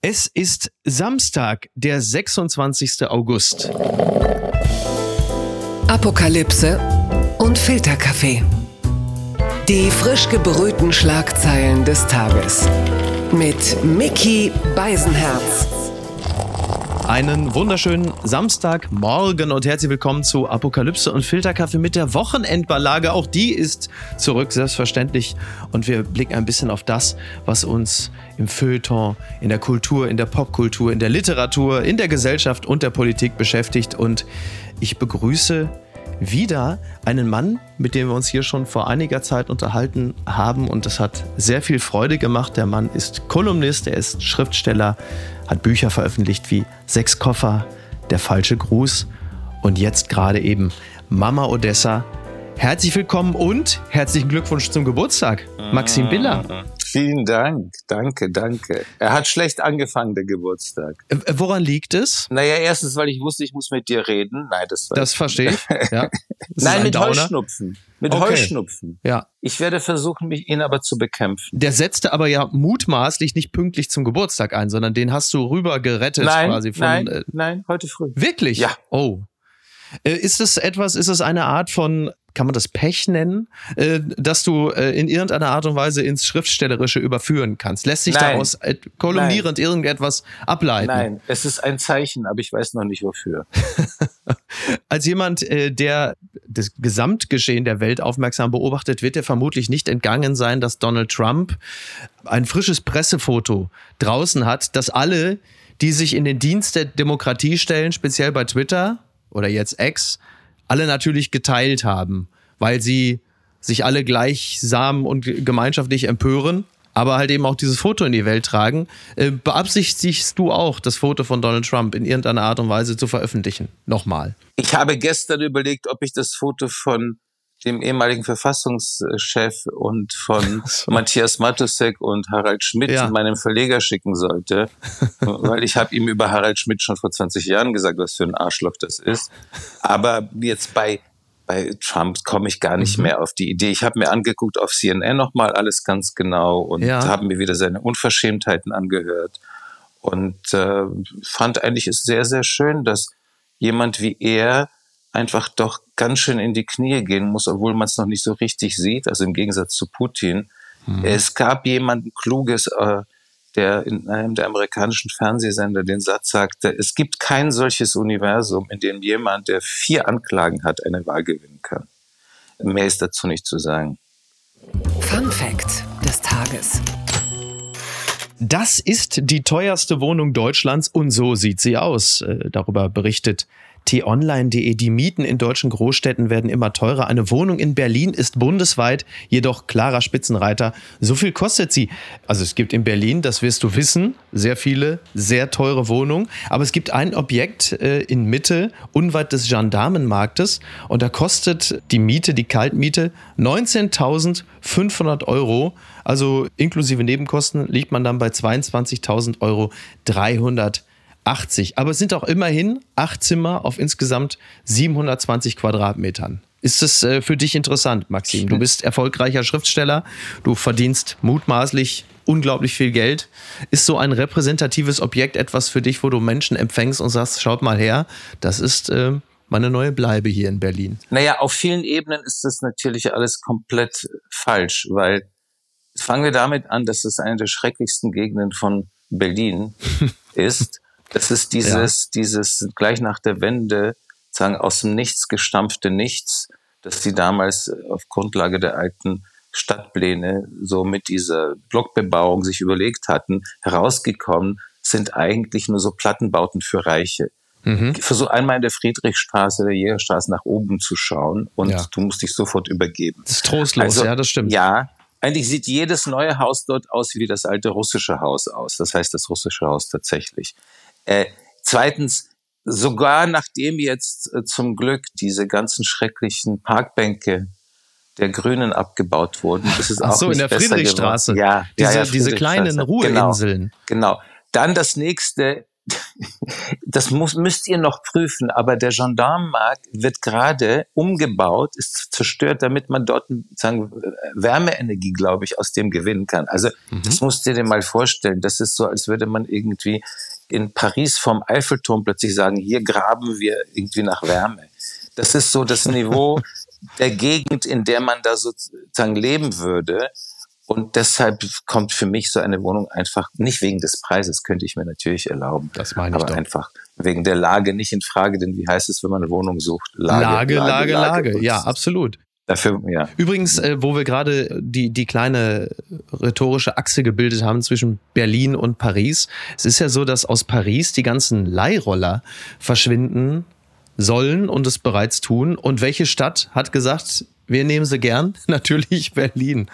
Es ist Samstag, der 26. August. Apokalypse und Filterkaffee. Die frisch gebrühten Schlagzeilen des Tages. Mit Mickey Beisenherz. Einen wunderschönen Samstagmorgen und herzlich willkommen zu Apokalypse und Filterkaffee mit der Wochenendballage. Auch die ist zurück, selbstverständlich. Und wir blicken ein bisschen auf das, was uns im Feuilleton, in der Kultur, in der Popkultur, in der Literatur, in der Gesellschaft und der Politik beschäftigt. Und ich begrüße wieder einen Mann, mit dem wir uns hier schon vor einiger Zeit unterhalten haben und das hat sehr viel Freude gemacht. Der Mann ist Kolumnist, er ist Schriftsteller, hat Bücher veröffentlicht wie Sechs Koffer, Der falsche Gruß und jetzt gerade eben Mama Odessa. Herzlich willkommen und herzlichen Glückwunsch zum Geburtstag, Maxim Biller. Vielen Dank, danke, danke. Er hat schlecht angefangen, der Geburtstag. Äh, Woran liegt es? Naja, erstens, weil ich wusste, ich muss mit dir reden. Nein, das war Das verstehe ich. Ja. Nein, ein mit Downer. Heuschnupfen. Mit Okay. Heuschnupfen. Ja. Ich werde versuchen, mich ihn aber zu bekämpfen. Der setzte aber ja mutmaßlich nicht pünktlich zum Geburtstag ein, sondern den hast du rüber gerettet Nein, quasi von. nein, Äh, nein, heute früh. wirklich? Ja. Oh. Äh, Ist es etwas, ist es eine Art von, kann man das Pech nennen, äh, dass du äh, in irgendeiner Art und Weise ins Schriftstellerische überführen kannst? Lässt sich Nein. daraus äh, kolumnierend irgendetwas ableiten? Nein, es ist ein Zeichen, aber ich weiß noch nicht wofür. Als jemand, äh, der das Gesamtgeschehen der Welt aufmerksam beobachtet, wird er vermutlich nicht entgangen sein, dass Donald Trump ein frisches Pressefoto draußen hat, das alle, die sich in den Dienst der Demokratie stellen, speziell bei Twitter oder jetzt X, alle natürlich geteilt haben, weil sie sich alle gleichsam und gemeinschaftlich empören, aber halt eben auch dieses Foto in die Welt tragen. Äh, Beabsichtigst du auch, das Foto von Donald Trump in irgendeiner Art und Weise zu veröffentlichen? Nochmal. Ich habe gestern überlegt, ob ich das Foto von dem ehemaligen Verfassungschef und von. Matthias Matusek und Harald Schmidt Ja. meinem Verleger schicken sollte, weil ich habe ihm über Harald Schmidt schon vor 20 Jahren gesagt, was für ein Arschloch das ist. Aber jetzt bei bei Trump komme ich gar nicht Mhm. mehr auf die Idee. Ich habe mir angeguckt auf CNN nochmal alles ganz genau und Ja. habe mir wieder seine Unverschämtheiten angehört und äh, fand eigentlich es sehr, sehr schön, dass jemand wie er einfach doch ganz schön in die Knie gehen muss, obwohl man es noch nicht so richtig sieht, also im Gegensatz zu Putin. Es gab jemanden Kluges, äh, der in einem der amerikanischen Fernsehsender den Satz sagte, es gibt kein solches Universum, in dem jemand, der vier Anklagen hat, eine Wahl gewinnen kann. Mehr ist dazu nicht zu sagen. Fun Fact des Tages. Das ist die teuerste Wohnung Deutschlands und so sieht sie aus. Äh, Darüber berichtet t-online.de. Die Mieten in deutschen Großstädten werden immer teurer. Eine Wohnung in Berlin ist bundesweit jedoch klarer Spitzenreiter. So viel kostet sie. Also es gibt in Berlin, das wirst du wissen, sehr viele sehr teure Wohnungen. Aber es gibt ein Objekt äh, in Mitte, unweit des Gendarmenmarktes. Und da kostet die Miete, die Kaltmiete, 19.500 Euro. Also inklusive Nebenkosten liegt man dann bei 22.000 Euro 380. Aber es sind auch immerhin acht Zimmer auf insgesamt 720 Quadratmetern. Ist es äh, für dich interessant, Maxim? Du bist erfolgreicher Schriftsteller, du verdienst mutmaßlich unglaublich viel Geld. Ist so ein repräsentatives Objekt etwas für dich, wo du Menschen empfängst und sagst, schaut mal her, das ist äh, meine neue Bleibe hier in Berlin? Naja, auf vielen Ebenen ist das natürlich alles komplett falsch, weil fangen wir damit an, dass es eine der schrecklichsten Gegenden von Berlin ist. Das ist dieses, dieses gleich nach der Wende sagen aus dem Nichts gestampfte Nichts, dass die damals auf Grundlage der alten Stadtpläne so mit dieser Blockbebauung sich überlegt hatten, herausgekommen sind eigentlich nur so Plattenbauten für Reiche. Ich versuche einmal in der Friedrichstraße, der Jägerstraße nach oben zu schauen und Ja. du musst dich sofort übergeben. Das ist trostlos, ja, das stimmt. Also, Ja, eigentlich sieht jedes neue Haus dort aus wie das alte russische Haus aus. Das heißt, das russische Haus tatsächlich. Äh, zweitens, sogar nachdem jetzt äh, zum Glück diese ganzen schrecklichen Parkbänke der Grünen abgebaut wurden, ist es Ach auch so, in nicht der besser Friedrichstraße. geworden. Ja, Diese, ja, ja, diese kleinen Friedrichstraße. Ruheinseln. Genau, genau. Dann das nächste, das muss, müsst ihr noch prüfen, aber der Gendarmenmarkt wird gerade umgebaut, ist zerstört, damit man dort sagen, Wärmeenergie, glaube ich, aus dem gewinnen kann. Also mhm. das musst du dir mal vorstellen. Das ist so, als würde man irgendwie in Paris vom Eiffelturm plötzlich sagen, hier graben wir irgendwie nach Wärme. Das ist so das Niveau der Gegend, in der man da sozusagen leben würde. Und deshalb kommt für mich so eine Wohnung einfach nicht wegen des Preises, könnte ich mir natürlich erlauben. Das meine ich aber doch. einfach wegen der Lage nicht in Frage, denn wie heißt es, wenn man eine Wohnung sucht? Lage, Lage, Lage. Lage. Lage. Ja, absolut. Dafür, ja. Übrigens, äh, wo wir gerade die, die kleine rhetorische Achse gebildet haben zwischen Berlin und Paris. Es ist ja so, dass aus Paris die ganzen Leihroller verschwinden sollen und es bereits tun. Und welche Stadt hat gesagt, wir nehmen sie gern. Natürlich Berlin.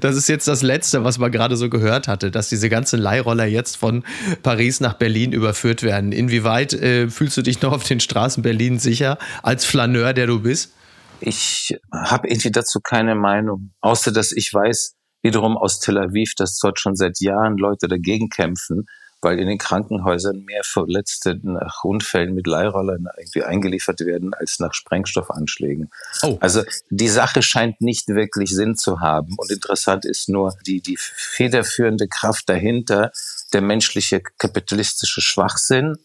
das ist jetzt das Letzte, was man gerade so gehört hatte, dass diese ganzen Leihroller jetzt von Paris nach Berlin überführt werden. Inwieweit äh, fühlst du dich noch auf den Straßen Berlin sicher als Flaneur, der du bist? Ich habe irgendwie dazu keine Meinung, außer dass ich weiß wiederum aus Tel Aviv, dass dort schon seit Jahren Leute dagegen kämpfen weil in den Krankenhäusern mehr Verletzte nach Unfällen mit Leihrollern irgendwie eingeliefert werden als nach Sprengstoffanschlägen. Oh. Also die Sache scheint nicht wirklich Sinn zu haben. Und interessant ist nur die, die federführende Kraft dahinter, der menschliche kapitalistische Schwachsinn.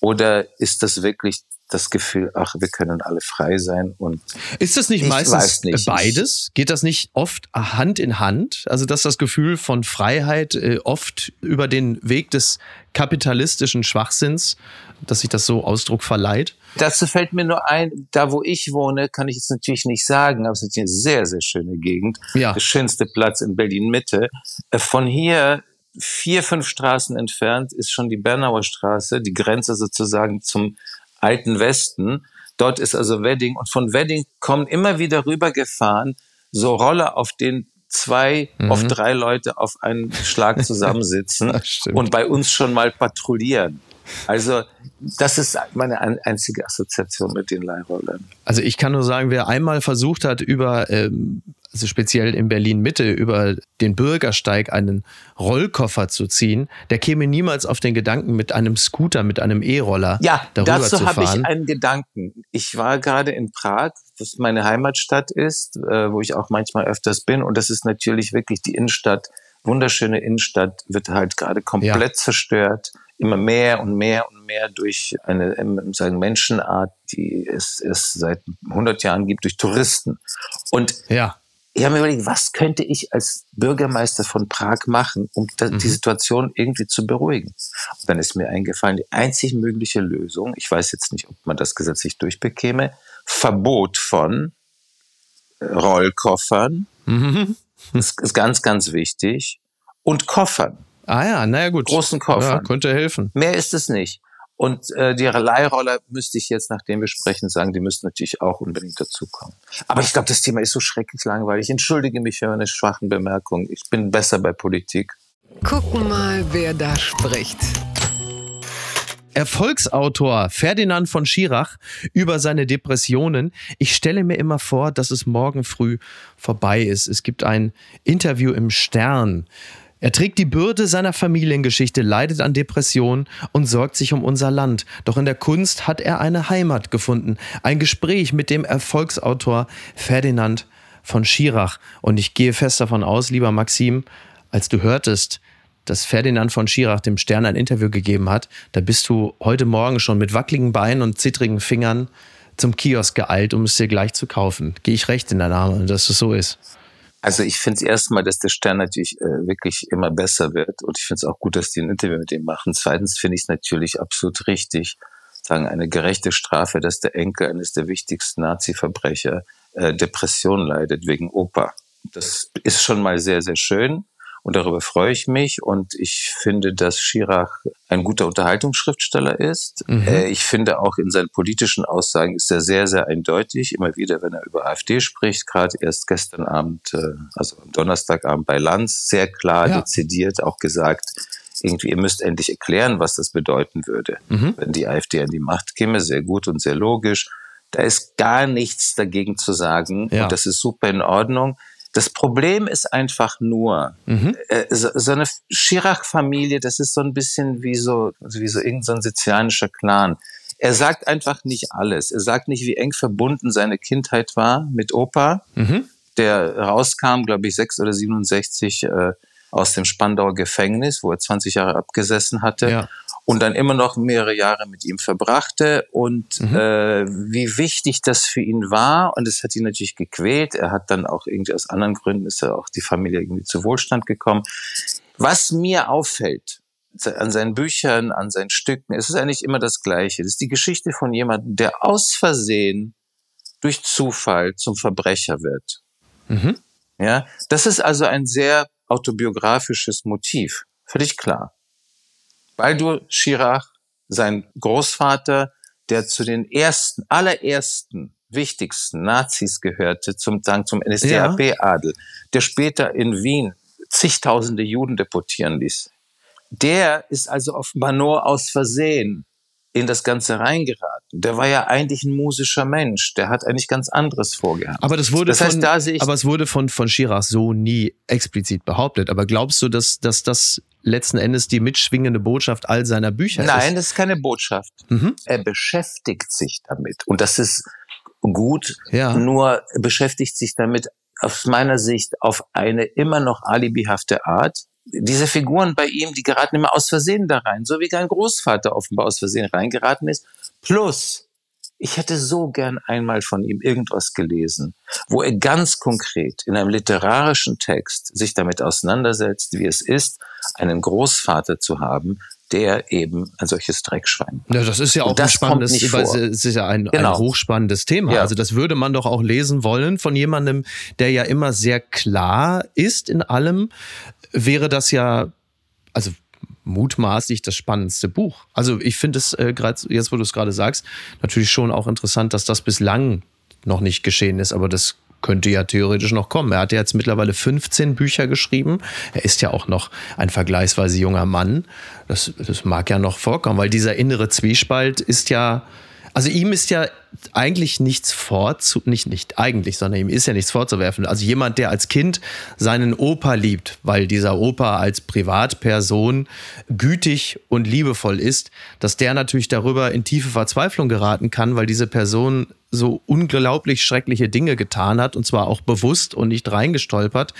Oder ist das wirklich das Gefühl, ach, wir können alle frei sein und ist das nicht meistens nicht. beides? Geht das nicht oft Hand in Hand? Also dass das Gefühl von Freiheit äh, oft über den Weg des kapitalistischen Schwachsinns, dass sich das so Ausdruck verleiht? Dazu fällt mir nur ein, da wo ich wohne, kann ich jetzt natürlich nicht sagen, aber es ist eine sehr, sehr schöne Gegend. Ja. Der schönste Platz in Berlin Mitte. Äh, von hier vier, fünf Straßen entfernt ist schon die Bernauer Straße, die Grenze sozusagen zum alten Westen. Dort ist also Wedding und von Wedding kommen immer wieder rübergefahren so Roller, auf denen zwei, mhm. auf drei Leute auf einen Schlag zusammensitzen und bei uns schon mal patrouillieren. Also das ist meine einzige Assoziation mit den Leihrollern. Also ich kann nur sagen, wer einmal versucht hat, über ähm, also speziell in Berlin Mitte, über den Bürgersteig einen Rollkoffer zu ziehen, der käme niemals auf den Gedanken, mit einem Scooter, mit einem E-Roller ja, darüber dazu habe ich einen Gedanken. Ich war gerade in Prag, was meine Heimatstadt ist, äh, wo ich auch manchmal öfters bin. Und das ist natürlich wirklich die Innenstadt, wunderschöne Innenstadt, wird halt gerade komplett ja. zerstört immer mehr und mehr und mehr durch eine sagen Menschenart, die es, es seit 100 Jahren gibt, durch Touristen. Und ja ich habe mir überlegt, was könnte ich als Bürgermeister von Prag machen, um mhm. die Situation irgendwie zu beruhigen. Und dann ist mir eingefallen, die einzig mögliche Lösung, ich weiß jetzt nicht, ob man das gesetzlich durchbekäme, Verbot von äh, Rollkoffern. Mhm. Das ist ganz, ganz wichtig. Und Koffern. Ah ja, naja gut. Großen Koffern. Ja, könnte helfen. Mehr ist es nicht. Und äh, die Leihroller müsste ich jetzt, nachdem wir sprechen, sagen, die müssten natürlich auch unbedingt dazukommen. Aber ich glaube, das Thema ist so schrecklich langweilig. Ich entschuldige mich für meine schwachen Bemerkungen. Ich bin besser bei Politik. Gucken mal, wer da spricht. Erfolgsautor Ferdinand von Schirach über seine Depressionen. Ich stelle mir immer vor, dass es morgen früh vorbei ist. Es gibt ein Interview im Stern er trägt die Bürde seiner Familiengeschichte, leidet an Depressionen und sorgt sich um unser Land. Doch in der Kunst hat er eine Heimat gefunden. Ein Gespräch mit dem Erfolgsautor Ferdinand von Schirach. Und ich gehe fest davon aus, lieber Maxim, als du hörtest, dass Ferdinand von Schirach dem Stern ein Interview gegeben hat, da bist du heute Morgen schon mit wackeligen Beinen und zittrigen Fingern zum Kiosk geeilt, um es dir gleich zu kaufen. Gehe ich recht in der Name, dass es so ist? Also ich finde es erstmal, dass der Stern natürlich äh, wirklich immer besser wird und ich finde es auch gut, dass die ein Interview mit ihm machen. Zweitens finde ich es natürlich absolut richtig, sagen eine gerechte Strafe, dass der Enkel eines der wichtigsten Nazi-Verbrecher äh, Depression leidet wegen Opa. Das ist schon mal sehr, sehr schön. Und darüber freue ich mich. Und ich finde, dass Schirach ein guter Unterhaltungsschriftsteller ist. Mhm. Äh, ich finde auch in seinen politischen Aussagen ist er sehr, sehr eindeutig. Immer wieder, wenn er über AfD spricht, gerade erst gestern Abend, äh, also am Donnerstagabend bei Lanz, sehr klar, ja. dezidiert auch gesagt, irgendwie, ihr müsst endlich erklären, was das bedeuten würde, mhm. wenn die AfD an die Macht käme. Sehr gut und sehr logisch. Da ist gar nichts dagegen zu sagen. Ja. Und das ist super in Ordnung. Das Problem ist einfach nur, mhm. äh, so, so, eine Chirac-Familie, das ist so ein bisschen wie so, wie so irgendein sizilianischer Clan. Er sagt einfach nicht alles. Er sagt nicht, wie eng verbunden seine Kindheit war mit Opa, mhm. der rauskam, glaube ich, 6 oder 67 äh, aus dem Spandauer Gefängnis, wo er 20 Jahre abgesessen hatte. Ja und dann immer noch mehrere Jahre mit ihm verbrachte und mhm. äh, wie wichtig das für ihn war und es hat ihn natürlich gequält. Er hat dann auch irgendwie aus anderen Gründen ist er auch die Familie irgendwie zu Wohlstand gekommen. Was mir auffällt an seinen Büchern, an seinen Stücken, es ist eigentlich immer das Gleiche. Das ist die Geschichte von jemandem, der aus Versehen durch Zufall zum Verbrecher wird. Mhm. Ja, das ist also ein sehr autobiografisches Motiv. Völlig klar. Baldur Schirach, sein Großvater, der zu den ersten, allerersten, wichtigsten Nazis gehörte, zum, sagen, zum NSDAP-Adel, der später in Wien zigtausende Juden deportieren ließ. Der ist also offenbar nur aus Versehen in das Ganze reingeraten. Der war ja eigentlich ein musischer Mensch. Der hat eigentlich ganz anderes vorgehabt. Aber das wurde das heißt, von, da sehe ich aber es wurde von, von Schirach so nie explizit behauptet. Aber glaubst du, dass, dass das letzten Endes die mitschwingende Botschaft all seiner Bücher Nein, ist? Nein, das ist keine Botschaft. Mhm. Er beschäftigt sich damit. Und das ist gut. Ja. Nur beschäftigt sich damit aus meiner Sicht auf eine immer noch alibihafte Art diese Figuren bei ihm, die geraten immer aus Versehen da rein, so wie dein Großvater offenbar aus Versehen reingeraten ist. Plus, ich hätte so gern einmal von ihm irgendwas gelesen, wo er ganz konkret in einem literarischen Text sich damit auseinandersetzt, wie es ist, einen Großvater zu haben, der eben ein solches Dreckschwein. Ja, das ist ja auch ein spannendes, es ist ja ein, genau. ein hochspannendes Thema. Ja. Also das würde man doch auch lesen wollen von jemandem, der ja immer sehr klar ist in allem, wäre das ja, also mutmaßlich das spannendste Buch. Also ich finde es äh, gerade jetzt, wo du es gerade sagst, natürlich schon auch interessant, dass das bislang noch nicht geschehen ist, aber das könnte ja theoretisch noch kommen. Er hat ja jetzt mittlerweile 15 Bücher geschrieben. Er ist ja auch noch ein vergleichsweise junger Mann. Das, das mag ja noch vorkommen, weil dieser innere Zwiespalt ist ja also ihm ist ja eigentlich nichts vorzu, nicht, nicht eigentlich, sondern ihm ist ja nichts vorzuwerfen. Also jemand, der als Kind seinen Opa liebt, weil dieser Opa als Privatperson gütig und liebevoll ist, dass der natürlich darüber in tiefe Verzweiflung geraten kann, weil diese Person so unglaublich schreckliche Dinge getan hat und zwar auch bewusst und nicht reingestolpert.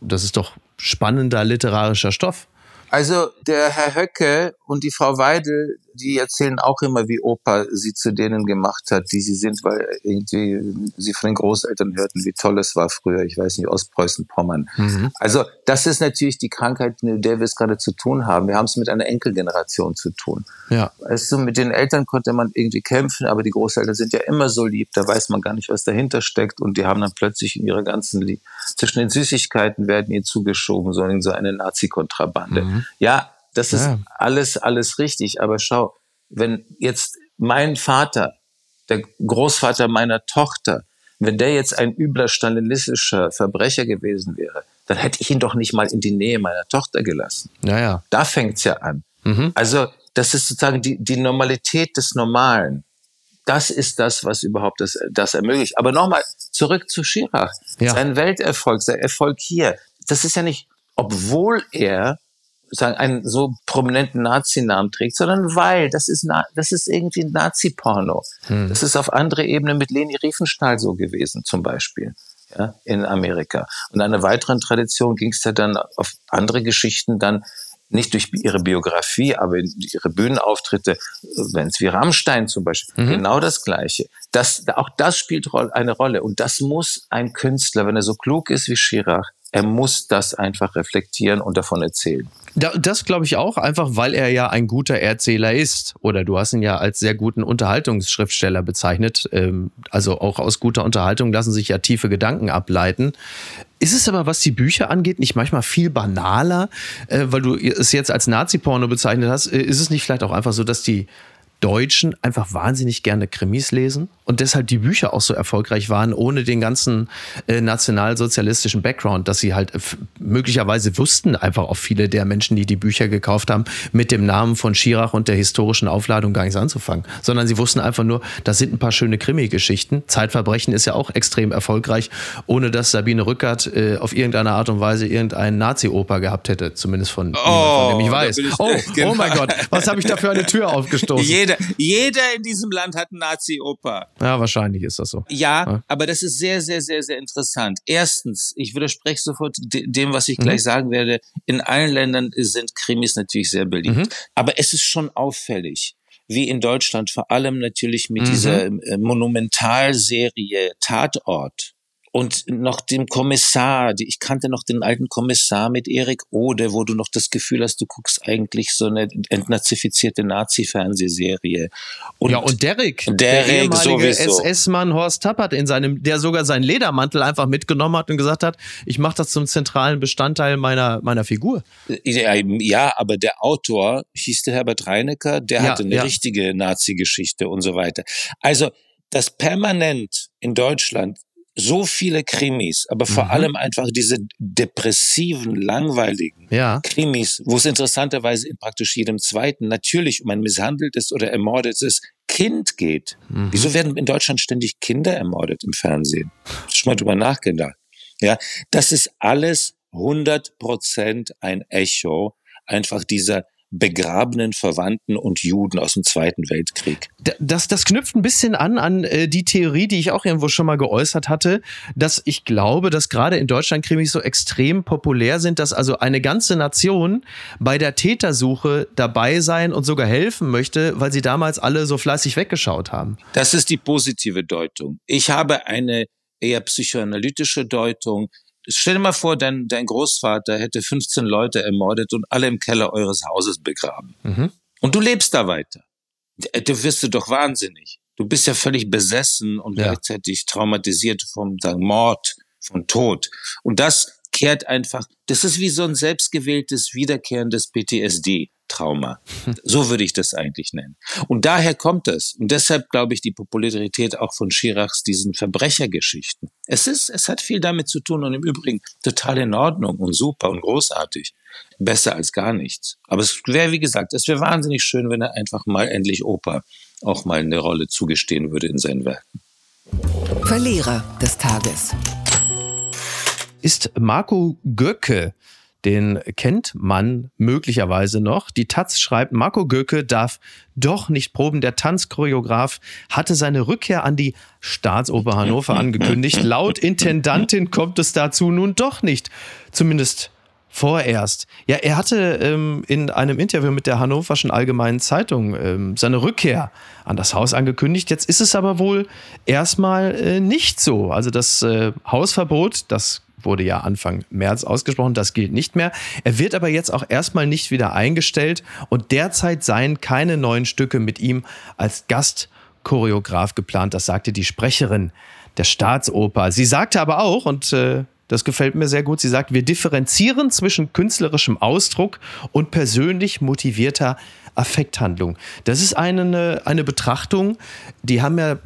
Das ist doch spannender literarischer Stoff. Also der Herr Höcke und die Frau Weidel, die erzählen auch immer, wie Opa sie zu denen gemacht hat, die sie sind, weil irgendwie sie von den Großeltern hörten, wie toll es war früher, ich weiß nicht, Ostpreußen-Pommern. Mhm. Also das ist natürlich die Krankheit, mit der wir es gerade zu tun haben. Wir haben es mit einer Enkelgeneration zu tun. Ja. Also mit den Eltern konnte man irgendwie kämpfen, aber die Großeltern sind ja immer so lieb, da weiß man gar nicht, was dahinter steckt und die haben dann plötzlich in ihrer ganzen, Lie zwischen den Süßigkeiten werden ihnen zugeschoben, so in so eine Nazi-Kontrabande. Mhm. Ja, das ist ja. alles, alles richtig. Aber schau, wenn jetzt mein Vater, der Großvater meiner Tochter, wenn der jetzt ein übler stalinistischer Verbrecher gewesen wäre, dann hätte ich ihn doch nicht mal in die Nähe meiner Tochter gelassen. Ja, ja. Da fängt's ja an. Mhm. Also das ist sozusagen die, die Normalität des Normalen. Das ist das, was überhaupt das, das ermöglicht. Aber nochmal zurück zu Schirach. Ja. Sein Welterfolg, sein Erfolg hier. Das ist ja nicht, obwohl er sagen, einen so prominenten Nazi-Namen trägt, sondern weil das ist, das ist irgendwie Nazi-Porno. Hm. Das ist auf andere Ebene mit Leni Riefenstahl so gewesen, zum Beispiel. Ja, in Amerika. Und einer weiteren Tradition ging es ja dann auf andere Geschichten dann nicht durch ihre Biografie, aber ihre Bühnenauftritte, wenn es wie Rammstein zum Beispiel, mhm. genau das Gleiche. Das, auch das spielt eine Rolle. Und das muss ein Künstler, wenn er so klug ist wie Schirach, er muss das einfach reflektieren und davon erzählen. Das glaube ich auch, einfach weil er ja ein guter Erzähler ist. Oder du hast ihn ja als sehr guten Unterhaltungsschriftsteller bezeichnet. Ähm, also auch aus guter Unterhaltung lassen sich ja tiefe Gedanken ableiten. Ist es aber, was die Bücher angeht, nicht manchmal viel banaler, äh, weil du es jetzt als Nazi-Porno bezeichnet hast? Äh, ist es nicht vielleicht auch einfach so, dass die Deutschen einfach wahnsinnig gerne Krimis lesen und deshalb die Bücher auch so erfolgreich waren, ohne den ganzen äh, nationalsozialistischen Background, dass sie halt äh, möglicherweise wussten einfach auch viele der Menschen, die die Bücher gekauft haben, mit dem Namen von Schirach und der historischen Aufladung gar nichts anzufangen, sondern sie wussten einfach nur, das sind ein paar schöne Krimi-Geschichten. Zeitverbrechen ist ja auch extrem erfolgreich, ohne dass Sabine Rückert äh, auf irgendeine Art und Weise irgendeinen Nazi-Oper gehabt hätte, zumindest von, oh, von dem ich weiß. Ich, oh, genau. oh mein Gott, was habe ich da für eine Tür aufgestoßen? Jeder, jeder in diesem Land hat Nazi-Oper. Ja, wahrscheinlich ist das so. Ja, ja, aber das ist sehr, sehr, sehr, sehr interessant. Erstens, ich widerspreche sofort dem, was ich mhm. gleich sagen werde. In allen Ländern sind Krimis natürlich sehr beliebt. Mhm. Aber es ist schon auffällig wie in Deutschland, vor allem natürlich mit mhm. dieser äh, Monumentalserie Tatort und noch dem Kommissar, ich kannte noch den alten Kommissar mit Erik Ode, wo du noch das Gefühl hast, du guckst eigentlich so eine entnazifizierte Nazi-Fernsehserie. ja, und Derek, Derek der ehemalige SS-Mann Horst Tappert in seinem, der sogar seinen Ledermantel einfach mitgenommen hat und gesagt hat, ich mache das zum zentralen Bestandteil meiner, meiner Figur. Ja, ja, aber der Autor hieß der Herbert Reinecker, der ja, hatte eine ja. richtige Nazi-Geschichte und so weiter. Also, das permanent in Deutschland so viele Krimis, aber vor mhm. allem einfach diese depressiven, langweiligen ja. Krimis, wo es interessanterweise in praktisch jedem zweiten natürlich um ein misshandeltes oder ermordetes Kind geht. Mhm. Wieso werden in Deutschland ständig Kinder ermordet im Fernsehen? Schon mal drüber nachgedacht. Ja, das ist alles 100 Prozent ein Echo einfach dieser begrabenen Verwandten und Juden aus dem Zweiten Weltkrieg. Das, das knüpft ein bisschen an an äh, die Theorie, die ich auch irgendwo schon mal geäußert hatte, dass ich glaube, dass gerade in Deutschland Krimis so extrem populär sind, dass also eine ganze Nation bei der Tätersuche dabei sein und sogar helfen möchte, weil sie damals alle so fleißig weggeschaut haben. Das ist die positive Deutung. Ich habe eine eher psychoanalytische Deutung stell dir mal vor, dein, dein Großvater hätte 15 Leute ermordet und alle im Keller eures Hauses begraben. Mhm. Und du lebst da weiter. Du wirst du doch wahnsinnig. Du bist ja völlig besessen und ja. gleichzeitig traumatisiert vom sagen, Mord, von Tod. Und das kehrt einfach, das ist wie so ein selbstgewähltes, wiederkehrendes PTSD. Trauma. So würde ich das eigentlich nennen. Und daher kommt es. Und deshalb glaube ich die Popularität auch von Schirachs diesen Verbrechergeschichten. Es ist, es hat viel damit zu tun und im Übrigen total in Ordnung und super und großartig. Besser als gar nichts. Aber es wäre, wie gesagt, es wäre wahnsinnig schön, wenn er einfach mal endlich Opa auch mal eine Rolle zugestehen würde in seinen Werken. Verlierer des Tages ist Marco Göcke den kennt man möglicherweise noch. Die Taz schreibt, Marco Göke darf doch nicht proben. Der Tanzchoreograf hatte seine Rückkehr an die Staatsoper Hannover angekündigt. Laut Intendantin kommt es dazu nun doch nicht. Zumindest vorerst. Ja, er hatte ähm, in einem Interview mit der Hannoverschen Allgemeinen Zeitung ähm, seine Rückkehr an das Haus angekündigt. Jetzt ist es aber wohl erstmal äh, nicht so. Also das äh, Hausverbot, das wurde ja Anfang März ausgesprochen, das gilt nicht mehr. Er wird aber jetzt auch erstmal nicht wieder eingestellt und derzeit seien keine neuen Stücke mit ihm als Gastchoreograf geplant, das sagte die Sprecherin der Staatsoper. Sie sagte aber auch, und äh, das gefällt mir sehr gut. Sie sagt, wir differenzieren zwischen künstlerischem Ausdruck und persönlich motivierter Affekthandlung. Das ist eine, eine Betrachtung, die haben ja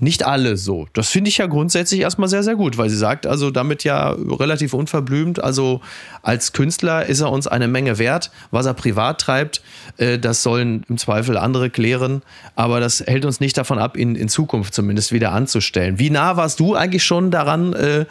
nicht alle so. Das finde ich ja grundsätzlich erstmal sehr, sehr gut, weil sie sagt, also damit ja relativ unverblümt, also als Künstler ist er uns eine Menge wert. Was er privat treibt, äh, das sollen im Zweifel andere klären, aber das hält uns nicht davon ab, ihn in Zukunft zumindest wieder anzustellen. Wie nah warst du eigentlich schon daran, äh,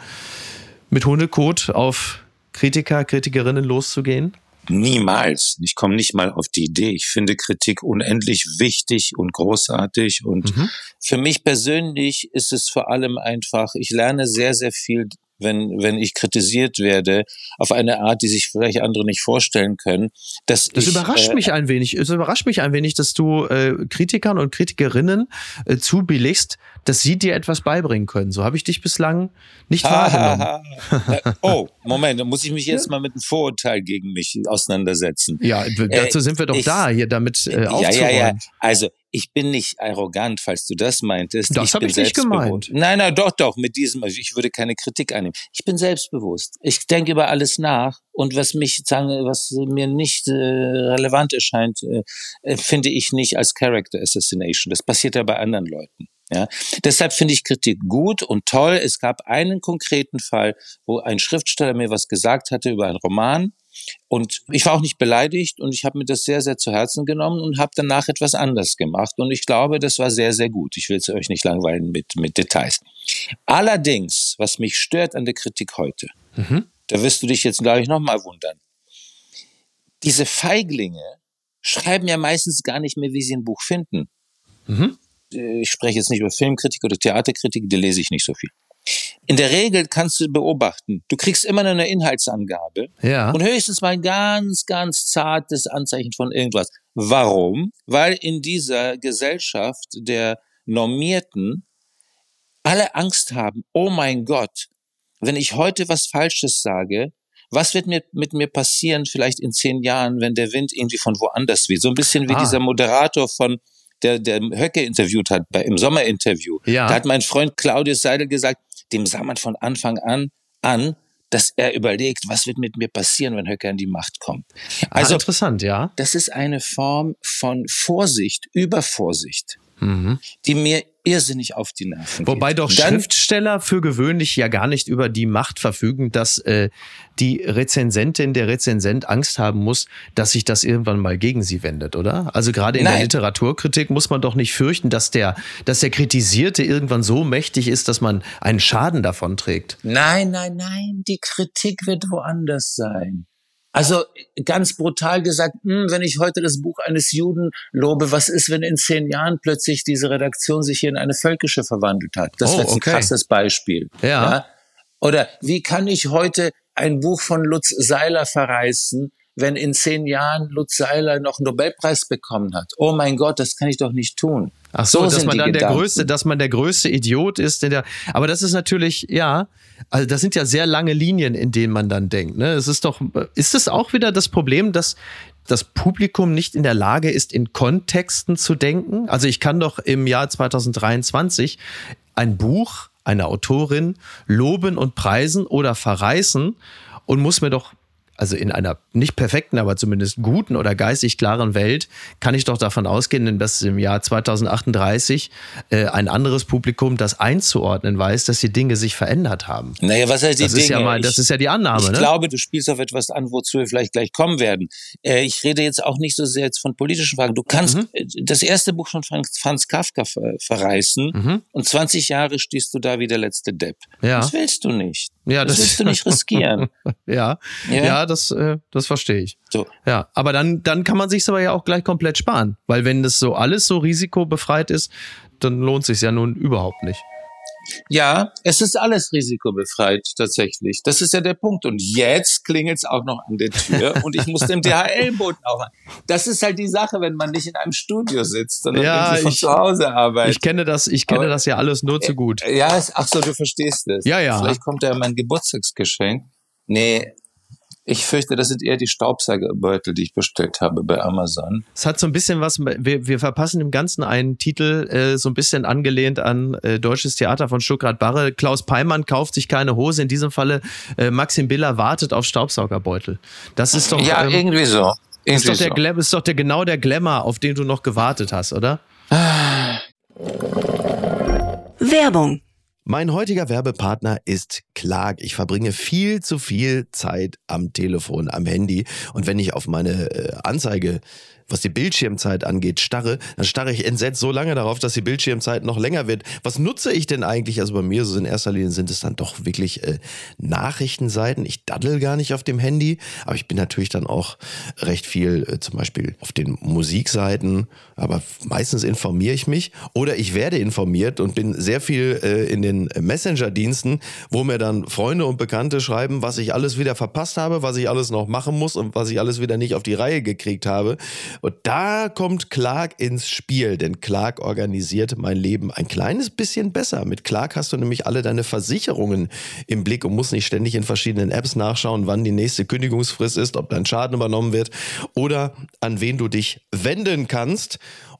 mit Hundekot auf Kritiker, Kritikerinnen loszugehen? Niemals. Ich komme nicht mal auf die Idee. Ich finde Kritik unendlich wichtig und großartig. Und mhm. für mich persönlich ist es vor allem einfach, ich lerne sehr, sehr viel, wenn, wenn ich kritisiert werde, auf eine Art, die sich vielleicht andere nicht vorstellen können. Dass das ich, überrascht äh, mich ein wenig. Es überrascht mich ein wenig, dass du äh, Kritikern und Kritikerinnen äh, zubilligst, dass sie dir etwas beibringen können. So habe ich dich bislang nicht wahrgenommen. oh, Moment, da muss ich mich jetzt mal mit einem Vorurteil gegen mich auseinandersetzen. Ja, dazu äh, sind wir doch ich, da, hier damit äh, aufzuräumen. Ja, ja, ja. Also ich bin nicht arrogant, falls du das meintest. Das habe ich nicht gemeint. Nein, nein, doch, doch, mit diesem, also ich würde keine Kritik annehmen. Ich bin selbstbewusst. Ich denke über alles nach und was mich, sagen, was mir nicht äh, relevant erscheint, äh, äh, finde ich nicht als Character Assassination. Das passiert ja bei anderen Leuten. Ja, deshalb finde ich Kritik gut und toll. Es gab einen konkreten Fall, wo ein Schriftsteller mir was gesagt hatte über einen Roman und ich war auch nicht beleidigt und ich habe mir das sehr, sehr zu Herzen genommen und habe danach etwas anders gemacht. Und ich glaube, das war sehr, sehr gut. Ich will es euch nicht langweilen mit, mit Details. Allerdings, was mich stört an der Kritik heute, mhm. da wirst du dich jetzt, glaube ich, nochmal wundern. Diese Feiglinge schreiben ja meistens gar nicht mehr, wie sie ein Buch finden. Mhm. Ich spreche jetzt nicht über Filmkritik oder Theaterkritik, die lese ich nicht so viel. In der Regel kannst du beobachten, du kriegst immer eine Inhaltsangabe ja. und höchstens mal ein ganz, ganz zartes Anzeichen von irgendwas. Warum? Weil in dieser Gesellschaft der Normierten alle Angst haben, oh mein Gott, wenn ich heute was Falsches sage, was wird mir, mit mir passieren vielleicht in zehn Jahren, wenn der Wind irgendwie von woanders weht? So ein bisschen wie ah. dieser Moderator von der, der Höcke interviewt hat, bei, im Sommerinterview. Ja. Da hat mein Freund Claudius Seidel gesagt, dem sah man von Anfang an an, dass er überlegt, was wird mit mir passieren, wenn Höcke an die Macht kommt. Ah, also ah, interessant, ja. Das ist eine Form von Vorsicht, Übervorsicht, mhm. die mir irrsinnig auf die Nerven. Wobei geht. doch Dann, Schriftsteller für gewöhnlich ja gar nicht über die Macht verfügen, dass äh, die Rezensentin, der Rezensent Angst haben muss, dass sich das irgendwann mal gegen sie wendet, oder? Also gerade in Nein. der Literaturkritik muss man doch nicht fürchten, dass der, dass der Kritisierte irgendwann so mächtig ist, dass man einen Schaden davon trägt. Nein, nein, nein, die Kritik wird woanders sein. Also ganz brutal gesagt, mh, hm, wenn ich heute das Buch eines Juden lobe, was ist, wenn in zehn Jahren plötzlich diese Redaktion sich hier in eine völkische verwandelt hat? Das oh, wäre ein okay. krasses Beispiel. Ja. ja. Oder wie kann ich heute ein Buch von Lutz Seiler verreißen, wenn in zehn Jahren Lutz Seiler noch einen Nobelpreis bekommen hat. Oh mein Gott, das kann ich doch nicht tun. Ach so, so dass man dann Gedanken. der größte, dass man der größte Idiot ist, der, aber das ist natürlich, ja, also das sind ja sehr lange Linien, in denen man dann denkt. Ne? Es ist doch, ist es auch wieder das Problem, dass das Publikum nicht in der Lage ist, in Kontexten zu denken? Also ich kann doch im Jahr 2023 ein Buch einer Autorin loben und preisen oder verreißen und muss mir doch also in einer nicht perfekten, aber zumindest guten oder geistig klaren Welt, kann ich doch davon ausgehen, dass im Jahr 2038 äh, ein anderes Publikum das einzuordnen weiß, dass die Dinge sich verändert haben. Naja, was heißt die das Dinge? Ist ja mal, das ich, ist ja die Annahme. Ich ne? glaube, du spielst auf etwas an, wozu wir vielleicht gleich kommen werden. Äh, ich rede jetzt auch nicht so sehr jetzt von politischen Fragen. Du kannst mhm. Äh, das erste Buch von Franz, Franz Kafka ver verreißen mhm. und 20 Jahre stehst du da wie der letzte Depp. Ja. Das willst du nicht. Ja, das, das willst du nicht riskieren. ja. ja, ja, das, äh, das verstehe ich. So. Ja, aber dann, dann kann man sich aber ja auch gleich komplett sparen. Weil wenn das so alles so risikobefreit ist, dann lohnt sich ja nun überhaupt nicht. Ja, es ist alles risikobefreit tatsächlich. Das ist ja der Punkt. Und jetzt klingelt es auch noch an der Tür und ich muss den DHL-Boten auch an. Das ist halt die Sache, wenn man nicht in einem Studio sitzt, sondern ja, von ich, zu Hause arbeitet. Ich kenne das, ich kenne Aber, das ja alles nur zu gut. Ja, ach so, du verstehst es. Ja, ja. Vielleicht kommt ja mein Geburtstagsgeschenk. Nee, ich fürchte, das sind eher die Staubsaugerbeutel, die ich bestellt habe bei Amazon. Es hat so ein bisschen was, wir, wir verpassen dem Ganzen einen Titel, äh, so ein bisschen angelehnt an äh, Deutsches Theater von Stuttgart Barre. Klaus Peimann kauft sich keine Hose, in diesem Falle äh, Maxim Biller wartet auf Staubsaugerbeutel. Das ist doch. Ja, ähm, irgendwie so. Irgendwie ist, doch der so. ist doch der, genau der Glamour, auf den du noch gewartet hast, oder? Werbung mein heutiger Werbepartner ist Clark. Ich verbringe viel zu viel Zeit am Telefon, am Handy. Und wenn ich auf meine äh, Anzeige was die Bildschirmzeit angeht, starre, dann starre ich entsetzt so lange darauf, dass die Bildschirmzeit noch länger wird. Was nutze ich denn eigentlich? Also bei mir so in erster Linie sind es dann doch wirklich äh, Nachrichtenseiten. Ich daddel gar nicht auf dem Handy, aber ich bin natürlich dann auch recht viel äh, zum Beispiel auf den Musikseiten, aber meistens informiere ich mich oder ich werde informiert und bin sehr viel äh, in den den Messenger-Diensten, wo mir dann Freunde und Bekannte schreiben, was ich alles wieder verpasst habe, was ich alles noch machen muss und was ich alles wieder nicht auf die Reihe gekriegt habe. Und da kommt Clark ins Spiel, denn Clark organisiert mein Leben ein kleines bisschen besser. Mit Clark hast du nämlich alle deine Versicherungen im Blick und musst nicht ständig in verschiedenen Apps nachschauen, wann die nächste Kündigungsfrist ist, ob dein Schaden übernommen wird oder an wen du dich wenden kannst.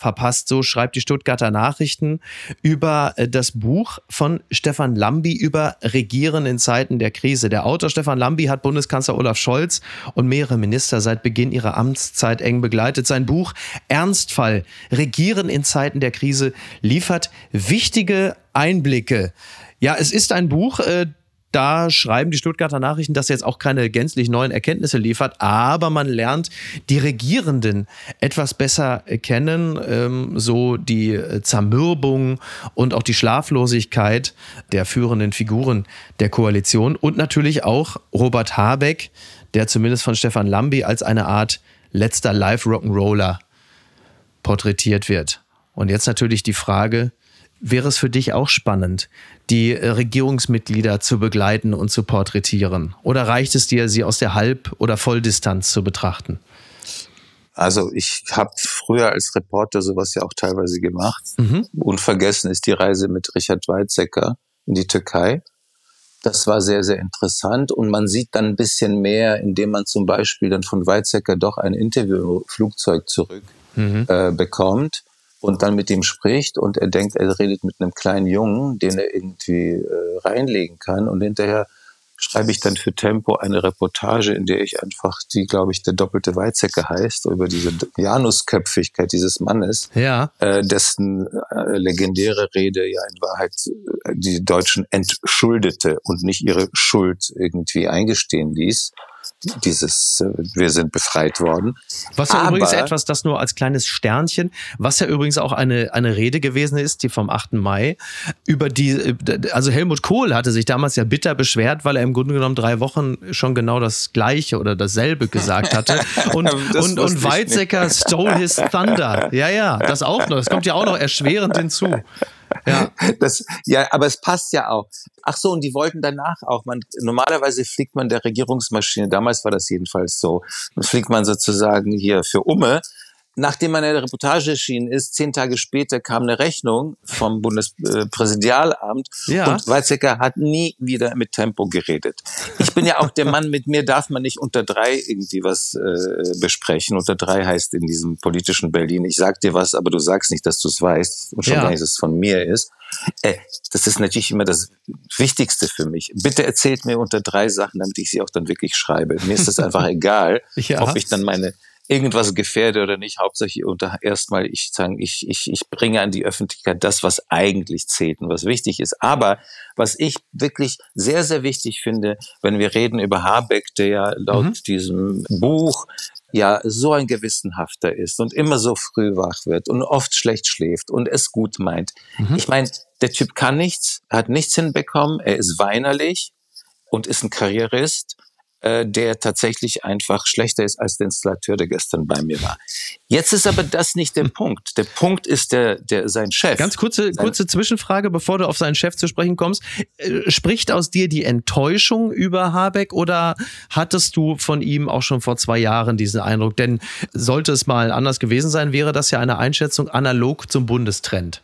verpasst. So schreibt die Stuttgarter Nachrichten über äh, das Buch von Stefan Lambi über Regieren in Zeiten der Krise. Der Autor Stefan Lambi hat Bundeskanzler Olaf Scholz und mehrere Minister seit Beginn ihrer Amtszeit eng begleitet. Sein Buch Ernstfall Regieren in Zeiten der Krise liefert wichtige Einblicke. Ja, es ist ein Buch, äh, da schreiben die Stuttgarter Nachrichten, dass er jetzt auch keine gänzlich neuen Erkenntnisse liefert, aber man lernt die Regierenden etwas besser kennen, ähm, so die äh, Zermürbung und auch die Schlaflosigkeit der führenden Figuren der Koalition und natürlich auch Robert Habeck, der zumindest von Stefan Lambi als eine Art letzter Live-Rock'n'Roller porträtiert wird. Und jetzt natürlich die Frage, Wäre es für dich auch spannend, die äh, Regierungsmitglieder zu begleiten und zu porträtieren? Oder reicht es dir, sie aus der Halb- oder Volldistanz zu betrachten? Also ich habe früher als Reporter sowas ja auch teilweise gemacht. Mhm. Unvergessen ist die Reise mit Richard Weizsäcker in die Türkei. Das war sehr, sehr interessant und man sieht dann ein bisschen mehr, indem man zum Beispiel dann von Weizsäcker doch ein Interview im Flugzeug zurück mhm. äh, bekommt und dann mit ihm spricht und er denkt, er redet mit einem kleinen Jungen, den er irgendwie äh, reinlegen kann und hinterher schreibe ich dann für Tempo eine Reportage, in der ich einfach die, glaube ich, der doppelte Weizsäcker heißt, über diese Janusköpfigkeit dieses Mannes, ja. äh, dessen äh, legendäre Rede ja in Wahrheit äh, die Deutschen entschuldete und nicht ihre Schuld irgendwie eingestehen ließ dieses, äh, wir sind befreit worden. Was ja Aber, übrigens etwas, das nur als kleines Sternchen, was ja übrigens auch eine, eine Rede gewesen ist, die vom 8. Mai, über die, äh, also Helmut Kohl hatte sich damals ja bitter beschwert, weil er im Grunde genommen drei Wochen schon genau das Gleiche oder dasselbe gesagt hatte. Und, und, und Weizsäcker stole his thunder. Ja, ja, das auch noch. Das kommt ja auch noch erschwerend hinzu. Ja. Das, ja, aber es passt ja auch. Ach so, und die wollten danach auch, man, normalerweise fliegt man der Regierungsmaschine, damals war das jedenfalls so, fliegt man sozusagen hier für Umme Nachdem meine Reportage erschienen ist, zehn Tage später kam eine Rechnung vom Bundespräsidialamt ja. und Weizsäcker hat nie wieder mit Tempo geredet. Ich bin ja auch der Mann, mit mir darf man nicht unter drei irgendwie was äh, besprechen. Unter drei heißt in diesem politischen Berlin, ich sag dir was, aber du sagst nicht, dass du es weißt und schon ja. gar nicht, dass es von mir ist. Äh, das ist natürlich immer das Wichtigste für mich. Bitte erzählt mir unter drei Sachen, damit ich sie auch dann wirklich schreibe. Mir ist das einfach egal, ja. ob ich dann meine irgendwas gefährde oder nicht. Hauptsächlich unter erstmal, ich sagen, ich, ich, ich bringe an die Öffentlichkeit das, was eigentlich zählt und was wichtig ist. Aber was ich wirklich sehr, sehr wichtig finde, wenn wir reden über Habeck, der ja laut mhm. diesem Buch ja so ein gewissenhafter ist und immer so früh wach wird und oft schlecht schläft und es gut meint. Mhm. Ich meine, der Typ kann nichts, hat nichts hinbekommen, er ist weinerlich, und ist ein Karrierist äh, der tatsächlich einfach schlechter ist als der Installateur, der gestern bei mir war. Jetzt ist aber das nicht der Punkt. Der Punkt ist der, der sein Chef. Ganz kurze, kurze Zwischenfrage, bevor du auf seinen Chef zu sprechen kommst. Äh, spricht aus dir die Enttäuschung über Habeck oder hattest du von ihm auch schon vor zwei Jahren diesen Eindruck? Denn sollte es mal anders gewesen sein, wäre das ja eine Einschätzung analog zum Bundestrend.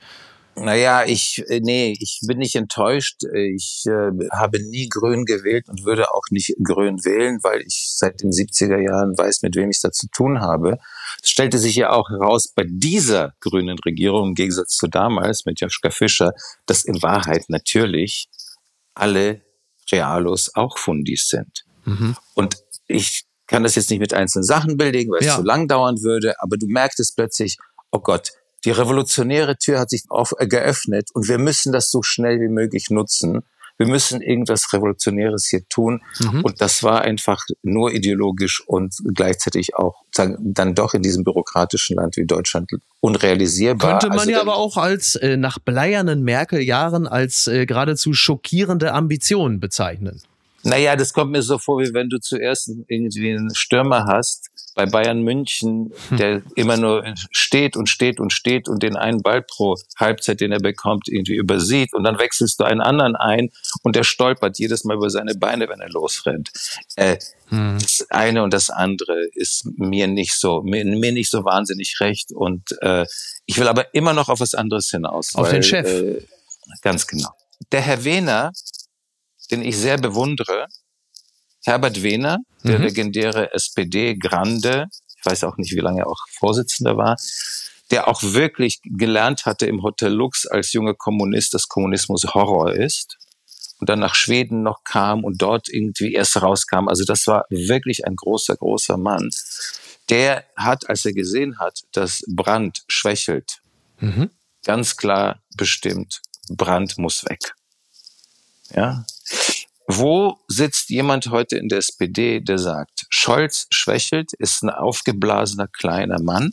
Naja, ich, äh, nee, ich bin nicht enttäuscht. Ich äh, habe nie Grün gewählt und würde auch nicht Grün wählen, weil ich seit den 70er Jahren weiß, mit wem ich es da zu tun habe. Es stellte sich ja auch heraus bei dieser grünen Regierung im Gegensatz zu damals mit Joschka Fischer, dass in Wahrheit natürlich alle Realos auch Fundis sind. Mhm. Und ich kann das jetzt nicht mit einzelnen Sachen belegen, weil ja. es zu lang dauern würde, aber du merkst es plötzlich, oh Gott, die revolutionäre Tür hat sich auf, äh, geöffnet und wir müssen das so schnell wie möglich nutzen. Wir müssen irgendwas Revolutionäres hier tun. Mhm. Und das war einfach nur ideologisch und gleichzeitig auch dann doch in diesem bürokratischen Land wie Deutschland unrealisierbar. Könnte man also, ja aber auch als äh, nach bleiernen Merkel-Jahren als äh, geradezu schockierende Ambition bezeichnen. Naja, das kommt mir so vor, wie wenn du zuerst irgendwie einen Stürmer hast bei Bayern München, hm. der immer nur steht und steht und steht und den einen Ball pro Halbzeit, den er bekommt, irgendwie übersieht. Und dann wechselst du einen anderen ein und der stolpert jedes Mal über seine Beine, wenn er losrennt. Äh, hm. Das eine und das andere ist mir nicht so, mir, mir nicht so wahnsinnig recht. Und äh, ich will aber immer noch auf was anderes hinaus. Auf weil, den Chef. Äh, ganz genau. Der Herr Wehner den ich sehr bewundere. Herbert Wehner, der mhm. legendäre SPD-Grande, ich weiß auch nicht, wie lange er auch Vorsitzender war, der auch wirklich gelernt hatte im Hotel Lux als junger Kommunist, dass Kommunismus Horror ist und dann nach Schweden noch kam und dort irgendwie erst rauskam. Also das war wirklich ein großer, großer Mann. Der hat, als er gesehen hat, dass Brand schwächelt, mhm. ganz klar bestimmt, Brand muss weg. Ja, wo sitzt jemand heute in der SPD, der sagt, Scholz schwächelt, ist ein aufgeblasener kleiner Mann,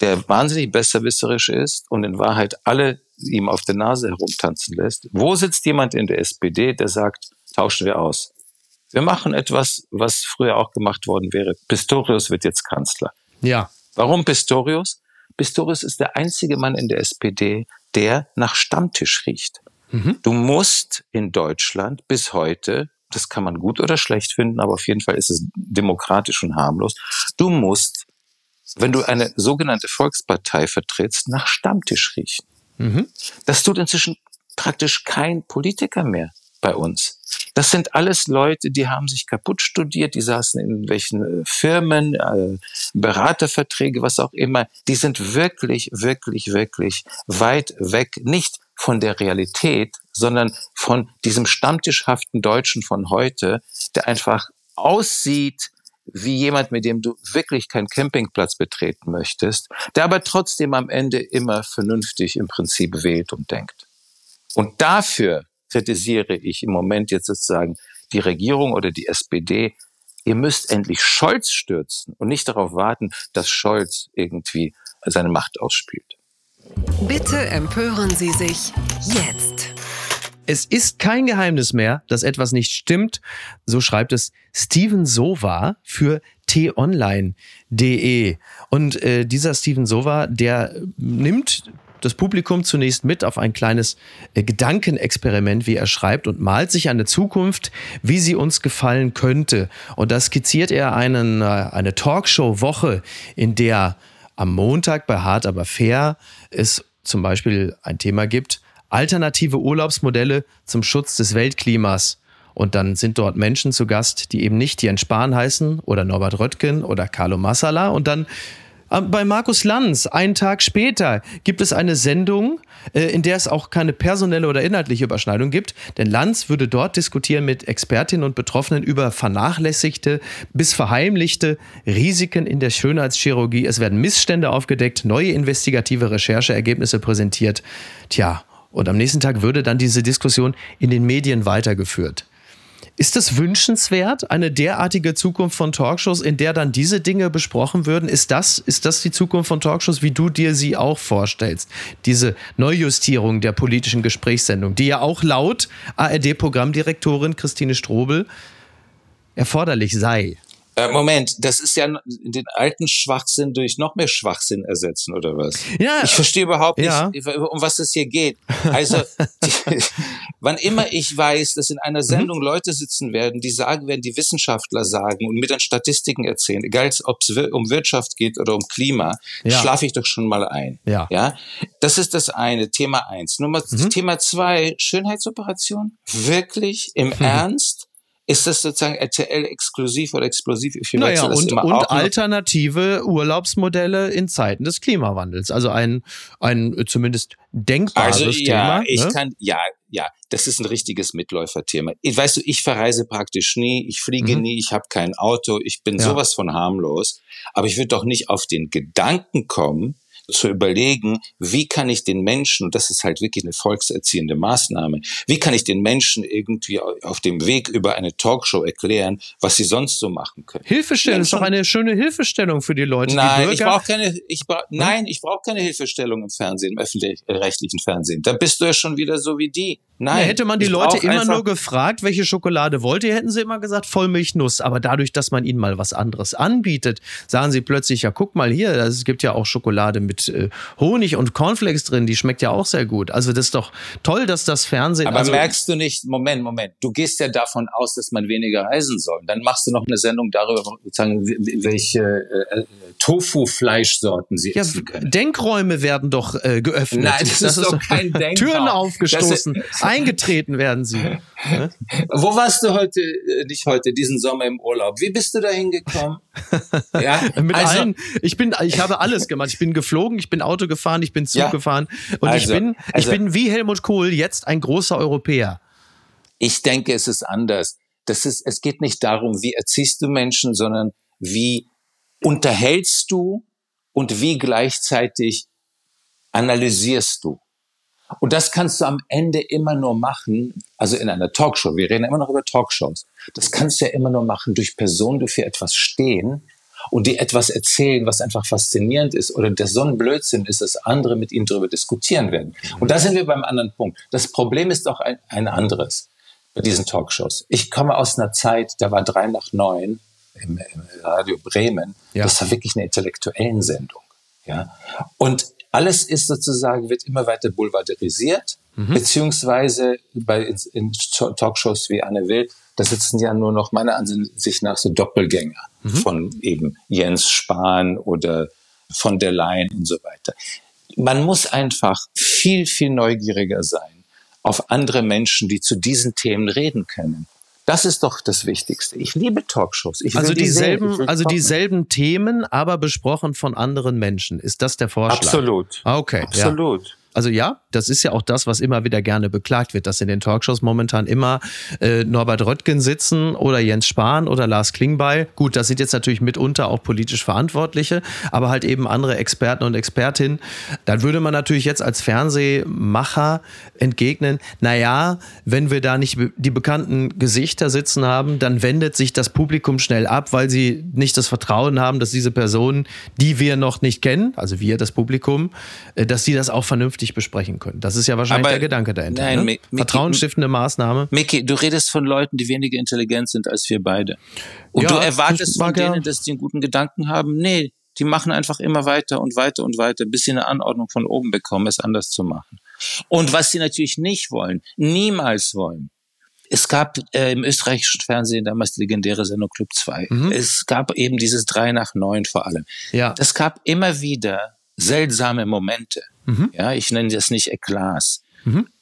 der wahnsinnig besserwisserisch ist und in Wahrheit alle ihm auf der Nase herumtanzen lässt? Wo sitzt jemand in der SPD, der sagt, tauschen wir aus? Wir machen etwas, was früher auch gemacht worden wäre. Pistorius wird jetzt Kanzler. Ja. Warum Pistorius? Pistorius ist der einzige Mann in der SPD, der nach Stammtisch riecht. Mhm. Du musst in Deutschland bis heute, das kann man gut oder schlecht finden, aber auf jeden Fall ist es demokratisch und harmlos, du musst, wenn du eine sogenannte Volkspartei vertrittst, nach Stammtisch riechen. Mhm. Das tut inzwischen praktisch kein Politiker mehr bei uns. Das sind alles Leute, die haben sich kaputt studiert, die saßen in welchen äh, Firmen, äh, Beraterverträge, was auch immer. Die sind wirklich, wirklich, wirklich weit weg, nicht von der Realität, sondern von diesem stammtischhaften Deutschen von heute, der einfach aussieht wie jemand, mit dem du wirklich keinen Campingplatz betreten möchtest, der aber trotzdem am Ende immer vernünftig im Prinzip wählt und denkt. Und dafür kritisiere ich im Moment jetzt sozusagen die Regierung oder die SPD. Ihr müsst endlich Scholz stürzen und nicht darauf warten, dass Scholz irgendwie seine Macht ausspielt. Bitte empören Sie sich jetzt. Es ist kein Geheimnis mehr, dass etwas nicht stimmt. So schreibt es Steven Sova für t-online.de. Und äh, dieser Steven Sova, der nimmt das Publikum zunächst mit auf ein kleines äh, Gedankenexperiment, wie er schreibt, und malt sich eine Zukunft, wie sie uns gefallen könnte. Und da skizziert er einen, äh, eine Talkshow-Woche, in der am Montag bei Hart aber fair es zum Beispiel ein Thema gibt, alternative Urlaubsmodelle zum Schutz des Weltklimas. Und dann sind dort Menschen zu Gast, die eben nicht Jens Spahn heißen oder Norbert Röttgen oder Carlo Massala. Und dann bei Markus Lanz, einen Tag später, gibt es eine Sendung, äh, in der es auch keine personelle oder inhaltliche Überschneidung gibt. Denn Lanz würde dort diskutieren mit Expertinnen und Betroffenen über vernachlässigte bis verheimlichte Risiken in der Schönheitschirurgie. Es werden Missstände aufgedeckt, neue investigative Rechercheergebnisse präsentiert. Tja, und am nächsten Tag würde dann diese Diskussion in den Medien weitergeführt. Ist es wünschenswert, eine derartige Zukunft von Talkshows, in der dann diese Dinge besprochen würden? Ist das, ist das die Zukunft von Talkshows, wie du dir sie auch vorstellst? Diese Neujustierung der politischen Gesprächssendung, die ja auch laut ARD-Programmdirektorin Christine Strobel erforderlich sei. Äh, Moment, das ist ja den alten Schwachsinn durch noch mehr Schwachsinn ersetzen, oder was? Ja. Ich verstehe überhaupt nicht, Ja. um was es hier geht. Also, die, wann immer ich weiß, dass in einer Mhm. Sendung Leute sitzen werden, die sagen werden, die Wissenschaftler sagen und mir dann Statistiken erzählen, egal ob es um Wirtschaft geht oder um Klima, Ja. schlafe ich doch schon mal ein. Ja. Ja, das ist das eine, Thema eins. Nummer, Mhm. Thema zwei, Schönheitsoperation? Wirklich? Im Mhm. Ernst? Ist das sozusagen RTL exklusiv oder explosiv? Ich Naja, und, immer und alternative Urlaubsmodelle in Zeiten des Klimawandels. Also ein, ein äh, zumindest denkbares Also ja, Thema. ich ne? kann, ja, ja, das ist ein richtiges Mitläuferthema. Ich, weißt du, ich verreise praktisch nie, ich fliege Mhm. nie, ich habe kein Auto, ich bin Ja. sowas von harmlos. Aber ich würde doch nicht auf den Gedanken kommen, zu überlegen, wie kann ich den Menschen, und das ist halt wirklich eine volkserziehende Maßnahme, wie kann ich den Menschen irgendwie auf dem Weg über eine Talkshow erklären, was sie sonst so machen können. Hilfestellung ist doch eine schöne Hilfestellung für die Leute. Nein, die ich brauche keine, ich brauch, nein, ich brauche keine Hilfestellung im Fernsehen, im öffentlich-rechtlichen Fernsehen. Da bist du ja schon wieder so wie die. Nein. Ja, hätte man die Leute immer nur gefragt, welche Schokolade wollt ihr, hätten sie immer gesagt Vollmilchnuss. Aber dadurch, dass man ihnen mal was anderes anbietet, sagen sie plötzlich, ja guck mal hier, es gibt ja auch Schokolade mit äh, Honig und Cornflakes drin, die schmeckt ja auch sehr gut. Also das ist doch toll, dass das Fernsehen... Aber also, merkst du nicht, Moment, Moment, du gehst ja davon aus, dass man weniger reisen soll. Dann machst du noch eine Sendung darüber, sozusagen, welche äh, äh, Tofu-Fleischsorten sie ja, essen können. Denkräume werden doch äh, geöffnet. Nein, das ist doch kein Denkraum. Türen aufgestoßen, Das eingetreten werden sie. Wo warst du heute, äh, nicht heute, diesen Sommer im Urlaub? Wie bist du da hingekommen? ja, Mit also, allen, ich bin, ich habe alles gemacht. Ich bin geflogen, ich bin Auto gefahren, ich bin Zug Ja. gefahren und ich Also, bin, ich also- bin wie Helmut Kohl jetzt ein großer Europäer. Ich denke, es ist anders. Das ist, es geht nicht darum, wie erziehst du Menschen, sondern wie unterhältst du und wie gleichzeitig analysierst du. Und das kannst du am Ende immer nur machen, also in einer Talkshow. Wir reden immer noch über Talkshows. Das kannst du ja immer nur machen durch Personen, die für etwas stehen und die etwas erzählen, was einfach faszinierend ist oder der so ein Blödsinn ist, dass andere mit ihnen darüber diskutieren werden. Und da sind wir beim anderen Punkt. Das Problem ist doch ein, ein anderes bei diesen Talkshows. Ich komme aus einer Zeit, da war drei nach neun im, im Radio Bremen. Ja. Das war wirklich eine intellektuellen Sendung. Ja. Und alles ist sozusagen, wird immer weiter boulevarderisiert, beziehungsweise bei in, in Talkshows wie Anne Will, da sitzen ja nur noch meiner Ansicht nach so Doppelgänger von eben Jens Spahn oder von der Leyen und so weiter. Man muss einfach viel, viel neugieriger sein auf andere Menschen, die zu diesen Themen reden können. Das ist doch das Wichtigste. Ich liebe Talkshows. Ich Also die dieselben, will also dieselben Themen, aber besprochen von anderen Menschen. Ist das der Vorschlag? Absolut. Okay, ja. Also ja, das ist ja auch das, was immer wieder gerne beklagt wird, dass in den Talkshows momentan immer äh, Norbert Röttgen sitzen oder Jens Spahn oder Lars Klingbeil. Gut, das sind jetzt natürlich mitunter auch politisch Verantwortliche, aber halt eben andere Experten und Expertinnen. Dann würde man natürlich jetzt als Fernsehmacher entgegnen, naja, wenn wir da nicht die bekannten Gesichter sitzen haben, dann wendet sich das Publikum schnell ab, weil sie nicht das Vertrauen haben, dass diese Personen, die wir noch nicht kennen, also wir, das Publikum, äh, dass sie das auch vernünftig besprechen können. Das ist ja wahrscheinlich Aber- der Gedanke dahinter. nein, ne? Vertrauensstiftende Maßnahme. Micky, du redest von Leuten, die weniger intelligent sind als wir beide. Und Ja, du erwartest von ja- denen, dass die einen guten Gedanken haben? Nee, die machen einfach immer weiter und weiter und weiter, bis sie eine Anordnung von oben bekommen, es anders zu machen. Und was sie natürlich nicht wollen, niemals wollen. Es gab äh, im österreichischen Fernsehen damals die legendäre Sendung Club 2. Es gab eben dieses 3 nach 9 vor allem. Ja. Es gab immer wieder seltsame Momente. Ja, ich nenne das nicht Eklas.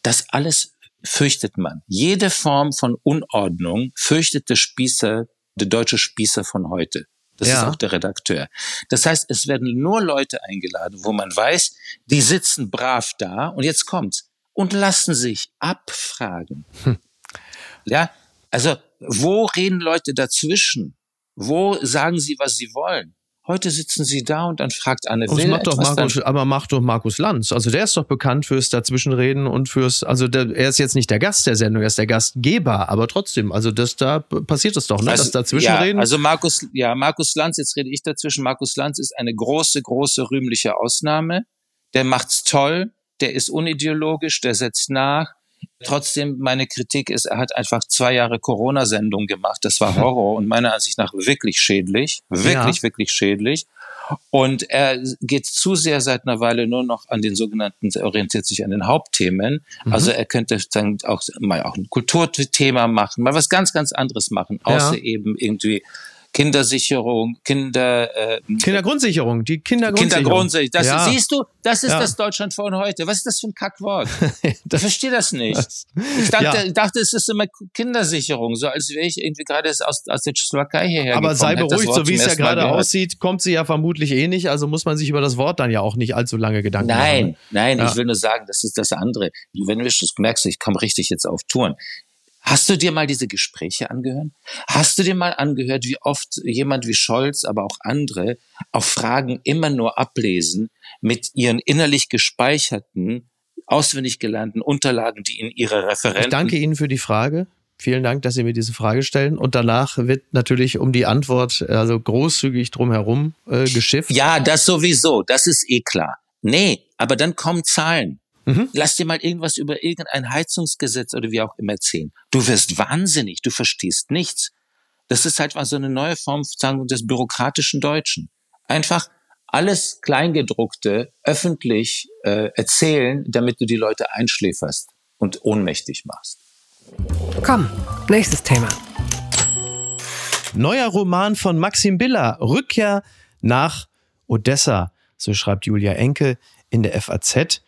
Das alles fürchtet man. Jede Form von Unordnung fürchtet der Spießer, der deutsche Spießer von heute. Das Ja. ist auch der Redakteur. Das heißt, es werden nur Leute eingeladen, wo man weiß, die sitzen brav da und jetzt kommt's und lassen sich abfragen. Ja, also wo reden Leute dazwischen? Wo sagen sie, was sie wollen? Heute sitzen sie da und dann fragt Anne Will macht doch Markus, aber macht doch Markus Lanz. Also der ist doch bekannt fürs Dazwischenreden und fürs, also der, er ist jetzt nicht der Gast der Sendung, er ist der Gastgeber, aber trotzdem, also das da passiert es doch, ne? das Dazwischenreden. Ja, also Markus, ja, Markus Lanz, jetzt rede ich dazwischen. Markus Lanz ist eine große, große rühmliche Ausnahme. Der macht's toll, der ist unideologisch, der setzt nach. Trotzdem, meine Kritik ist, er hat einfach zwei Jahre Corona-Sendung gemacht. Das war Horror und meiner Ansicht nach wirklich schädlich. Wirklich, Ja. wirklich schädlich. Und er geht zu sehr seit einer Weile nur noch an den sogenannten, er orientiert sich an den Hauptthemen. Also er könnte dann auch mal auch ein Kulturthema machen, mal was ganz, ganz anderes machen, außer eben irgendwie Kindersicherung, Kinder, äh, Kindergrundsicherung, die Kindergrundsicherung. Kindergrundsicherung. Das Ja. siehst du, das ist Ja. das Deutschland von heute. Was ist das für ein Kackwort? Ich verstehe das nicht. das- Ich dachte, Ja. dachte, es ist immer Kindersicherung, so als wäre ich irgendwie gerade aus, aus der Slowakei hierher Aber gekommen. sei beruhigt, so wie es ja gerade aussieht, kommt sie ja vermutlich eh nicht, also muss man sich über das Wort dann ja auch nicht allzu lange Gedanken Nein, machen. nein, Ja. ich will nur sagen, das ist das andere. Wenn du das merkst, ich komme richtig jetzt auf Touren. Hast du dir mal diese Gespräche angehört? Hast du dir mal angehört, wie oft jemand wie Scholz, aber auch andere auf Fragen immer nur ablesen mit ihren innerlich gespeicherten, auswendig gelernten Unterlagen, die in ihre Referenten Ich danke Ihnen für die Frage. Vielen Dank, dass Sie mir diese Frage stellen. Und danach wird natürlich um die Antwort also großzügig drumherum äh, geschifft. Ja, das sowieso, das ist eh klar. Nee, aber dann kommen Zahlen. Mhm. Lass dir mal irgendwas über irgendein Heizungsgesetz oder wie auch immer erzählen. Du wirst wahnsinnig, du verstehst nichts. Das ist halt mal so eine neue Form sagen wir, des bürokratischen Deutschen. Einfach alles Kleingedruckte öffentlich äh, erzählen, damit du die Leute einschläferst und ohnmächtig machst. Komm, nächstes Thema. Neuer Roman von Maxim Biller, Rückkehr nach Odessa, so schreibt Julia Enke in der FAZ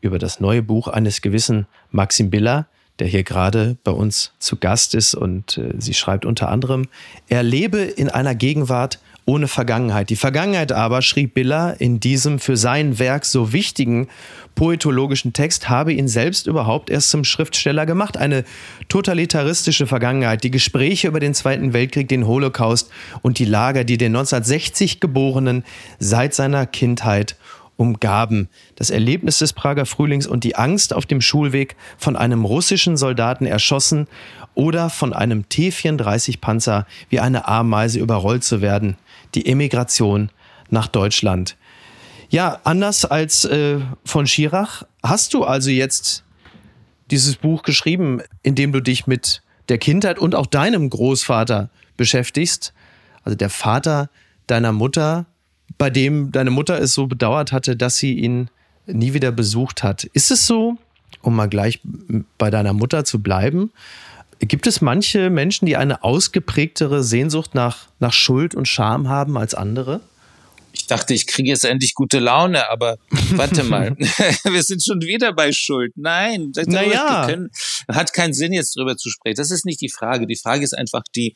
über das neue Buch eines gewissen Maxim Biller, der hier gerade bei uns zu Gast ist und äh, sie schreibt unter anderem, er lebe in einer Gegenwart ohne Vergangenheit. Die Vergangenheit aber, schrieb Biller in diesem für sein Werk so wichtigen poetologischen Text, habe ihn selbst überhaupt erst zum Schriftsteller gemacht. Eine totalitaristische Vergangenheit, die Gespräche über den Zweiten Weltkrieg, den Holocaust und die Lager, die den 1960 Geborenen seit seiner Kindheit umgaben. Das Erlebnis des Prager Frühlings und die Angst auf dem Schulweg von einem russischen Soldaten erschossen oder von einem T-34-Panzer wie eine Ameise überrollt zu werden. Die Emigration nach Deutschland. Ja, anders als äh, von Schirach hast du also jetzt dieses Buch geschrieben, in dem du dich mit der Kindheit und auch deinem Großvater beschäftigst. Also der Vater deiner Mutter, bei dem deine Mutter es so bedauert hatte, dass sie ihn nie wieder besucht hat. Ist es so, um mal gleich bei deiner Mutter zu bleiben, gibt es manche Menschen, die eine ausgeprägtere Sehnsucht nach, nach Schuld und Scham haben als andere? Ich dachte, ich kriege jetzt endlich gute Laune, aber warte mal, wir sind schon wieder bei Schuld. Nein, das Naja. können, hat keinen Sinn jetzt drüber zu sprechen. Das ist nicht die Frage. Die Frage ist einfach die,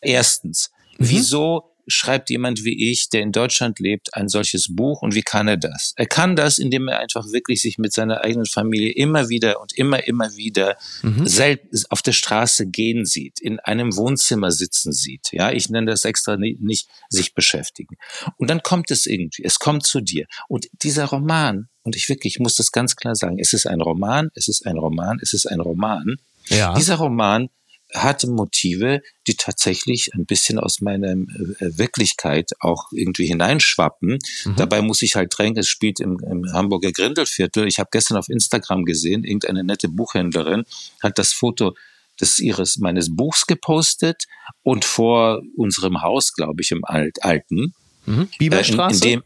erstens, wieso schreibt jemand wie ich, der in Deutschland lebt, ein solches Buch und wie kann er das? Er kann das, indem er einfach wirklich sich mit seiner eigenen Familie immer wieder und immer, immer wieder selten auf der Straße gehen sieht, in einem Wohnzimmer sitzen sieht. Ja, ich nenne das extra ni- nicht sich beschäftigen. Und dann kommt es irgendwie, es kommt zu dir. Und dieser Roman, und ich wirklich, ich muss das ganz klar sagen, es ist ein Roman, es ist ein Roman, es ist ein Roman. Ja. Dieser Roman hatte Motive, die tatsächlich ein bisschen aus meiner äh, Wirklichkeit auch irgendwie hineinschwappen. Dabei muss ich halt drängen, es spielt im, im Hamburger Grindelviertel. Ich habe gestern auf Instagram gesehen, irgendeine nette Buchhändlerin hat das Foto des ihres meines Buchs gepostet und vor unserem Haus, glaube ich, im Alt, alten Mhm. äh, in, Bieberstraße? in dem,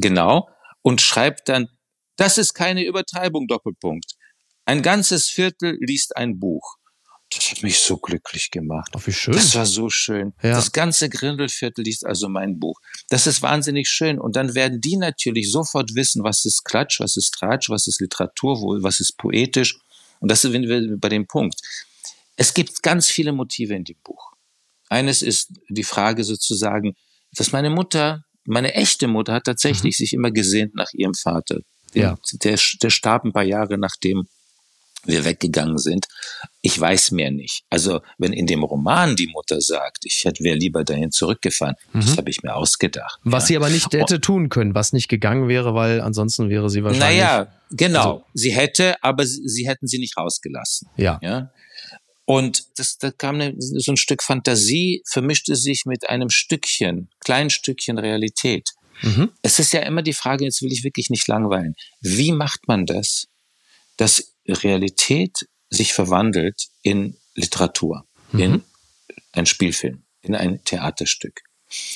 genau, und schreibt dann, das ist keine Übertreibung, Doppelpunkt. Ein ganzes Viertel liest ein Buch. Das hat mich so glücklich gemacht. Oh, wie schön. Das war so schön. Ja. Das ganze Grindelviertel liest also mein Buch. Das ist wahnsinnig schön. Und dann werden die natürlich sofort wissen, was ist Klatsch, was ist Tratsch, was ist Literatur, was ist poetisch. Und das sind wir bei dem Punkt. Es gibt ganz viele Motive in dem Buch. Eines ist die Frage sozusagen, dass meine Mutter, meine echte Mutter hat tatsächlich sich immer gesehnt nach ihrem Vater. Den, Ja. der, der starb ein paar Jahre nachdem wir weggegangen sind. Ich weiß mehr nicht. Also wenn in dem Roman die Mutter sagt, ich hätte wäre lieber dahin zurückgefahren, mhm. das habe ich mir ausgedacht. Was ja. sie aber nicht hätte tun können, was nicht gegangen wäre, weil ansonsten wäre sie wahrscheinlich. Naja, genau. Also, sie hätte, aber sie, sie, hätten sie nicht rausgelassen. Ja. ja? Und das, da kam eine, so ein Stück Fantasie, vermischte sich mit einem Stückchen, kleinen Stückchen Realität. Mhm. Es ist ja immer die Frage, jetzt will ich wirklich nicht langweilen. Wie macht man das, dass Realität sich verwandelt in Literatur, mhm. in ein Spielfilm, in ein Theaterstück?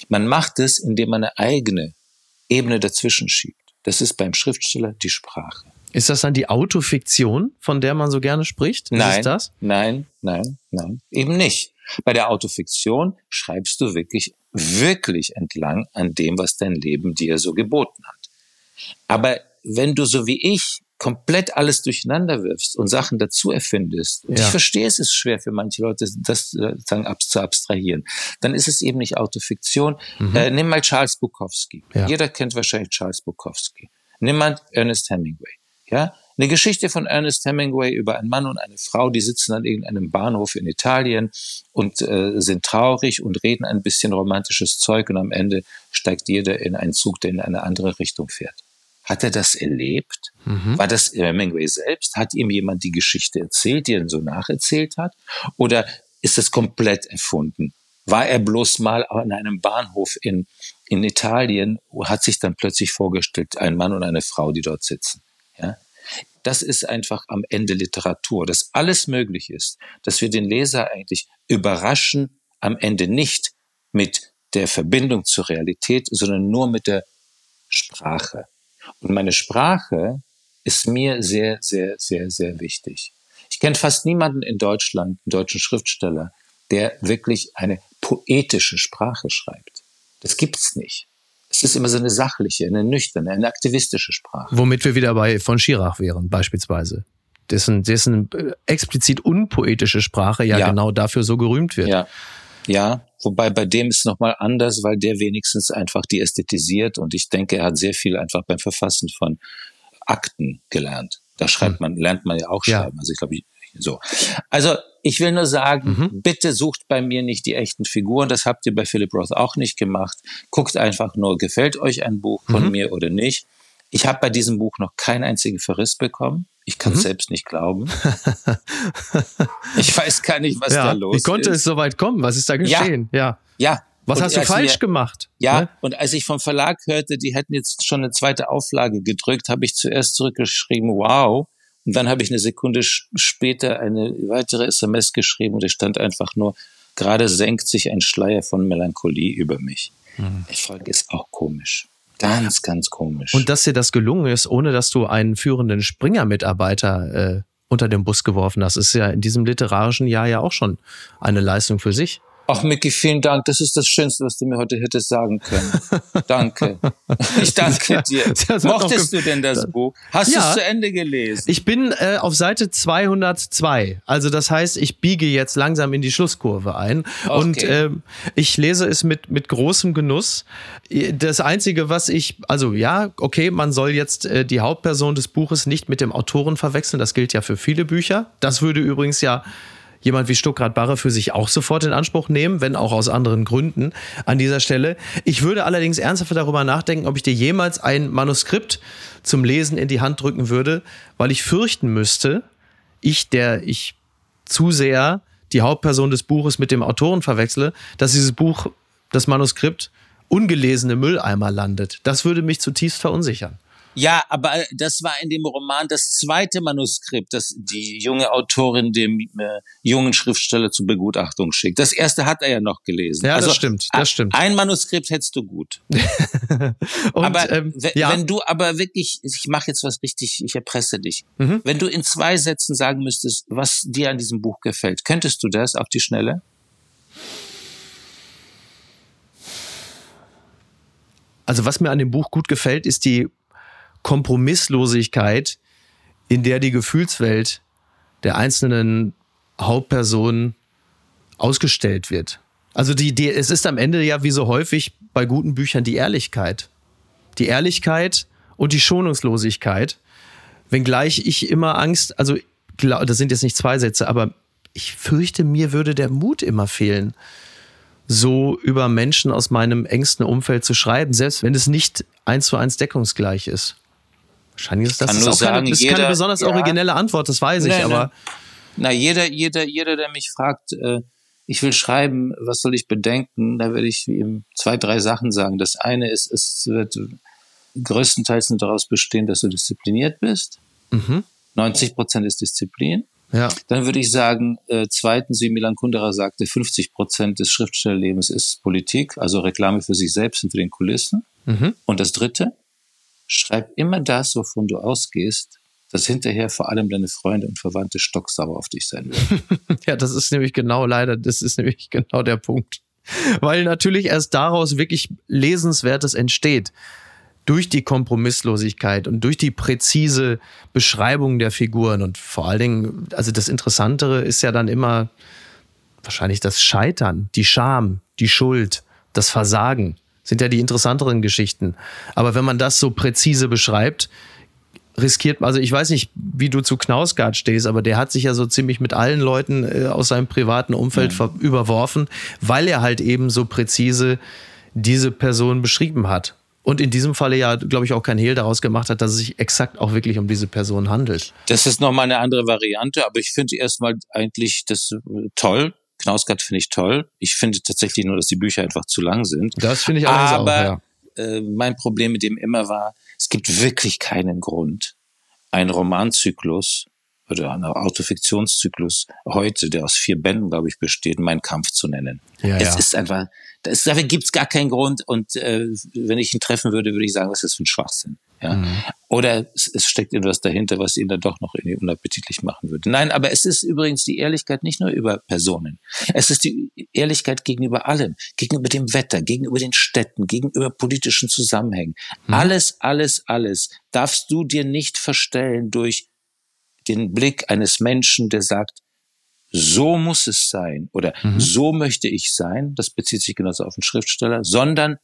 Man macht es, indem man eine eigene Ebene dazwischen schiebt. Das ist beim Schriftsteller die Sprache. Ist das dann die Autofiktion, von der man so gerne spricht? Ist nein, das? nein, nein, nein, eben nicht. Bei der Autofiktion schreibst du wirklich, wirklich entlang an dem, was dein Leben dir so geboten hat. Aber wenn du so wie ich komplett alles durcheinander wirfst und Sachen dazu erfindest, und ja. ich verstehe, es ist schwer für manche Leute, das äh, sagen, ab, zu abstrahieren, dann ist es eben nicht Autofiktion. Mhm. Äh, nimm mal Charles Bukowski. Ja. Jeder kennt wahrscheinlich Charles Bukowski. Nimm mal Ernest Hemingway. Ja, eine Geschichte von Ernest Hemingway über einen Mann und eine Frau, die sitzen an irgendeinem Bahnhof in Italien und äh, sind traurig und reden ein bisschen romantisches Zeug und am Ende steigt jeder in einen Zug, der in eine andere Richtung fährt. Hat er das erlebt? Mhm. War das Hemingway selbst? Hat ihm jemand die Geschichte erzählt, die er so nacherzählt hat? Oder ist das komplett erfunden? War er bloß mal an einem Bahnhof in, in Italien, hat sich dann plötzlich vorgestellt, ein Mann und eine Frau, die dort sitzen? Ja? Das ist einfach am Ende Literatur, dass alles möglich ist, dass wir den Leser eigentlich überraschen, am Ende nicht mit der Verbindung zur Realität, sondern nur mit der Sprache. Und meine Sprache ist mir sehr, sehr, sehr, sehr wichtig. Ich kenne fast niemanden in Deutschland, einen deutschen Schriftsteller, der wirklich eine poetische Sprache schreibt. Das gibt's nicht. Es ist immer so eine sachliche, eine nüchterne, eine aktivistische Sprache. Womit wir wieder bei von Schirach wären, beispielsweise. Dessen, dessen äh, explizit unpoetische Sprache ja, ja, genau dafür so gerühmt wird. Ja. Ja, wobei bei dem ist es nochmal anders, weil der wenigstens einfach die ästhetisiert und ich denke, er hat sehr viel einfach beim Verfassen von Akten gelernt. Da schreibt hm. man, lernt man ja auch schreiben. Ja. Also ich glaube, so. Also ich will nur sagen, mhm. bitte sucht bei mir nicht die echten Figuren. Das habt ihr bei Philip Roth auch nicht gemacht. Guckt einfach nur, gefällt euch ein Buch von mhm. mir oder nicht. Ich habe bei diesem Buch noch keinen einzigen Verriss bekommen. Ich kann es mhm. selbst nicht glauben. ich weiß gar nicht, was ja, da los ist. Wie konnte ist. es so weit kommen? Was ist da geschehen? Ja. Ja. ja. Was und hast du falsch mir, gemacht? Ja, ne? und als ich vom Verlag hörte, die hätten jetzt schon eine zweite Auflage gedrückt, habe ich zuerst zurückgeschrieben, wow. Und dann habe ich eine Sekunde später eine weitere SMS geschrieben und es stand einfach nur, gerade senkt sich ein Schleier von Melancholie über mich. Mhm. Ich frage, ist auch komisch. Ganz, ganz komisch. Und dass dir das gelungen ist, ohne dass du einen führenden Springer-Mitarbeiter äh, unter den Bus geworfen hast, ist ja in diesem literarischen Jahr ja auch schon eine Leistung für sich. Ach, Micky, vielen Dank. Das ist das Schönste, was du mir heute hättest sagen können. danke. Ich danke dir. Mochtest du denn das Buch? Hast ja, du es zu Ende gelesen? Ich bin äh, auf Seite 202. Also das heißt, ich biege jetzt langsam in die Schlusskurve ein. Okay. Und äh, ich lese es mit, mit großem Genuss. Das Einzige, was ich, also ja, okay, man soll jetzt äh, die Hauptperson des Buches nicht mit dem Autoren verwechseln. Das gilt ja für viele Bücher. Das würde übrigens ja jemand wie Stuckrad Barre für sich auch sofort in Anspruch nehmen, wenn auch aus anderen Gründen an dieser Stelle. Ich würde allerdings ernsthaft darüber nachdenken, ob ich dir jemals ein Manuskript zum Lesen in die Hand drücken würde, weil ich fürchten müsste, ich, der ich zu sehr die Hauptperson des Buches mit dem Autoren verwechsle, dass dieses Buch, das Manuskript, ungelesene Mülleimer landet. Das würde mich zutiefst verunsichern. Ja, aber äh, das war in dem Roman das zweite Manuskript, das die junge Autorin dem äh, jungen Schriftsteller zur Begutachtung schickt. Das erste hat er ja noch gelesen. Ja, also, das stimmt, das stimmt. Ein Manuskript hättest du gut. Und, aber ähm, ja. wenn du aber wirklich, ich mache jetzt was richtig, ich erpresse dich. Mhm. Wenn du in zwei Sätzen sagen müsstest, was dir an diesem Buch gefällt, könntest du das auf die Schnelle? Also was mir an dem Buch gut gefällt, ist die Kompromisslosigkeit, in der die Gefühlswelt der einzelnen Hauptpersonen ausgestellt wird. Also die, die, es ist am Ende ja wie so häufig bei guten Büchern die Ehrlichkeit. Die Ehrlichkeit und die Schonungslosigkeit. Wenngleich ich immer Angst, also das sind jetzt nicht zwei Sätze, aber ich fürchte, mir würde der Mut immer fehlen, so über Menschen aus meinem engsten Umfeld zu schreiben, selbst wenn es nicht eins zu eins deckungsgleich ist. Wahrscheinlich ist das, kann ist auch keine, sagen, das ist jeder- keine besonders ja. originelle Antwort, das weiß ich, Nee, nee. aber Na, jeder, jeder, jeder, der mich fragt, äh, ich will schreiben, was soll ich bedenken, da werde ich ihm zwei, drei Sachen sagen. Das eine ist, es wird größtenteils nur daraus bestehen, dass du diszipliniert bist. Mhm. 90 Prozent ist Disziplin. ja. Dann würde ich sagen, äh, zweitens, wie Milan Kundera sagte, 50 Prozent des Schriftstellerlebens ist Politik, also Reklame für sich selbst und für den Kulissen. Mhm. Und das dritte, schreib immer das, wovon du ausgehst, dass hinterher vor allem deine Freunde und Verwandte stocksauer auf dich sein werden. Ja, das ist nämlich genau leider, das ist nämlich genau der Punkt. Weil natürlich erst daraus wirklich Lesenswertes entsteht. Durch die Kompromisslosigkeit und durch die präzise Beschreibung der Figuren. Und vor allen Dingen, also das Interessantere ist ja dann immer wahrscheinlich das Scheitern, die Scham, die Schuld, das Versagen. Sind ja die interessanteren Geschichten. Aber wenn man das so präzise beschreibt, riskiert, also ich weiß nicht, wie du zu Knausgard stehst, aber der hat sich ja so ziemlich mit allen Leuten äh, aus seinem privaten Umfeld ver- überworfen, weil er halt eben so präzise diese Person beschrieben hat. Und in diesem Falle ja, glaube ich, auch kein Hehl daraus gemacht hat, dass es sich exakt auch wirklich um diese Person handelt. Das ist nochmal eine andere Variante, aber ich finde erstmal eigentlich das äh, toll. Knausgard finde ich toll. Ich finde tatsächlich nur, dass die Bücher einfach zu lang sind. Das finde ich allerdings Aber auch, ja. äh, mein Problem mit dem immer war, es gibt wirklich keinen Grund, einen Romanzyklus oder einen Autofiktionszyklus heute, der aus vier Bänden, glaube ich, besteht, Mein Kampf zu nennen. Ja, es ja. ist einfach, das, dafür gibt es gar keinen Grund und äh, wenn ich ihn treffen würde, würde ich sagen, was ist das für ein Schwachsinn. Ja? Mhm. Oder es, es steckt etwas dahinter, was ihn dann doch noch irgendwie unappetitlich machen würde. Nein, aber es ist übrigens die Ehrlichkeit nicht nur über Personen. Es ist die Ehrlichkeit gegenüber allem, gegenüber dem Wetter, gegenüber den Städten, gegenüber politischen Zusammenhängen. Alles, alles, alles darfst du dir nicht verstellen durch den Blick eines Menschen, der sagt, so muss es sein oder so möchte ich sein, das bezieht sich genauso auf den Schriftsteller, sondern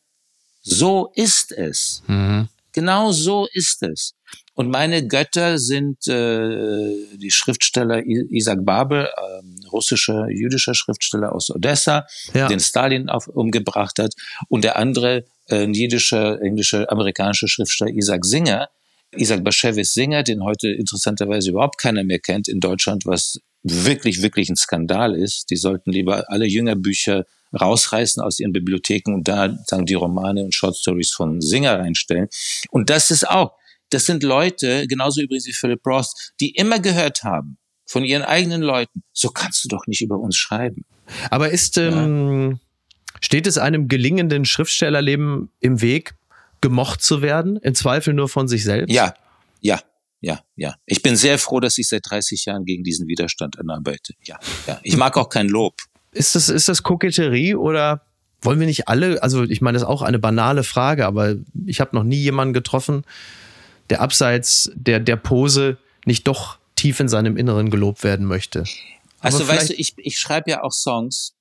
so ist es. Mhm. Genau so ist es. Und meine Götter sind äh, die Schriftsteller Isaac Babel, ähm, russischer, jüdischer Schriftsteller aus Odessa, Ja. den Stalin auf, umgebracht hat, und der andere äh, ein jiddischer, englischer, amerikanischer Schriftsteller Isaac Singer, Isaac Bashevis Singer, den heute interessanterweise überhaupt keiner mehr kennt in Deutschland, was wirklich, wirklich ein Skandal ist. Die sollten lieber alle Jüngerbücher rausreißen aus ihren Bibliotheken und da sagen die Romane und Short Stories von Singer reinstellen. Und das ist auch, das sind Leute, genauso übrigens wie Philip Roth, die immer gehört haben von ihren eigenen Leuten, so kannst du doch nicht über uns schreiben. Aber ist, ähm, steht es einem gelingenden Schriftstellerleben im Weg, gemocht zu werden? Im Zweifel nur von sich selbst? Ja, ja, ja, ja. Ich bin sehr froh, dass ich seit 30 Jahren gegen diesen Widerstand anarbeite. Ja, ja. Ich mag auch kein Lob. Ist das, ist das Koketterie oder wollen wir nicht alle, also ich meine, das ist auch eine banale Frage, aber ich habe noch nie jemanden getroffen, der abseits der, der Pose nicht doch tief in seinem Inneren gelobt werden möchte. Also weißt du, ich, ich schreibe ja auch Songs.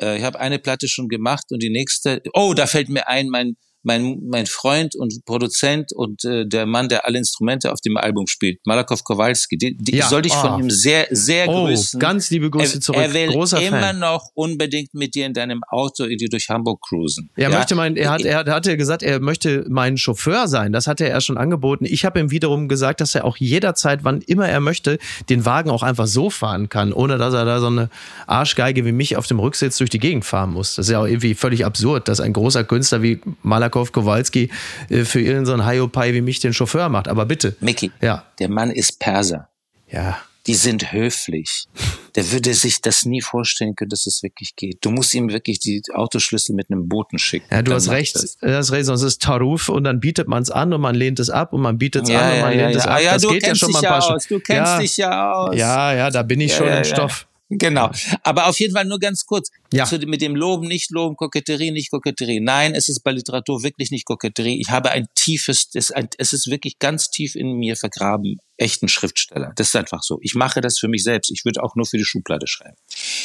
Äh, ich habe eine Platte schon gemacht und die nächste. Oh, da fällt mir ein, mein mein mein Freund und Produzent und äh, der Mann, der alle Instrumente auf dem Album spielt, Malakow Kowalski. Die, die Ja, sollte ich ah. von ihm sehr sehr Oh, grüßen. ganz liebe Grüße er, zurück. Er will Großer immer Fan. noch unbedingt mit dir in deinem Auto irgendwie durch Hamburg cruisen. Er ja? möchte mein, er hat, er hat- ja gesagt, er möchte mein Chauffeur sein. Das hat er ja schon angeboten. Ich habe ihm wiederum gesagt, dass er auch jederzeit, wann immer er möchte, den Wagen auch einfach so fahren kann, ohne dass er da so eine Arschgeige wie mich auf dem Rücksitz durch die Gegend fahren muss. Das ist ja auch irgendwie völlig absurd, dass ein großer Künstler wie Malakow Kowalski äh, für irgendeinen so Hiopai wie mich den Chauffeur macht. Aber bitte. Mickey, Ja. der Mann ist Perser. Ja. Die sind höflich. Der würde sich das nie vorstellen können, dass es wirklich geht. Du musst ihm wirklich die Autoschlüssel mit einem Boten schicken. Ja, du hast recht, das. du hast recht, sonst ist Taruf und dann bietet man es an und man lehnt es ab und man bietet es Ja, an und man lehnt es ab. Ah, ja, das du geht ja kennst schon mal dich ein paar aus. Du kennst ja. dich ja aus. Ja, ja, da bin ich schon im. Stoff. Genau. Aber auf jeden Fall nur ganz kurz. Ja. Zu, mit dem Loben, nicht Loben, Koketterie, nicht Koketterie. Nein, es ist bei Literatur wirklich nicht Koketterie. Ich habe ein tiefes, es, ein, es ist wirklich ganz tief in mir vergraben, echten Schriftsteller. Das ist einfach so. Ich mache das für mich selbst. Ich würde auch nur für die Schublade schreiben.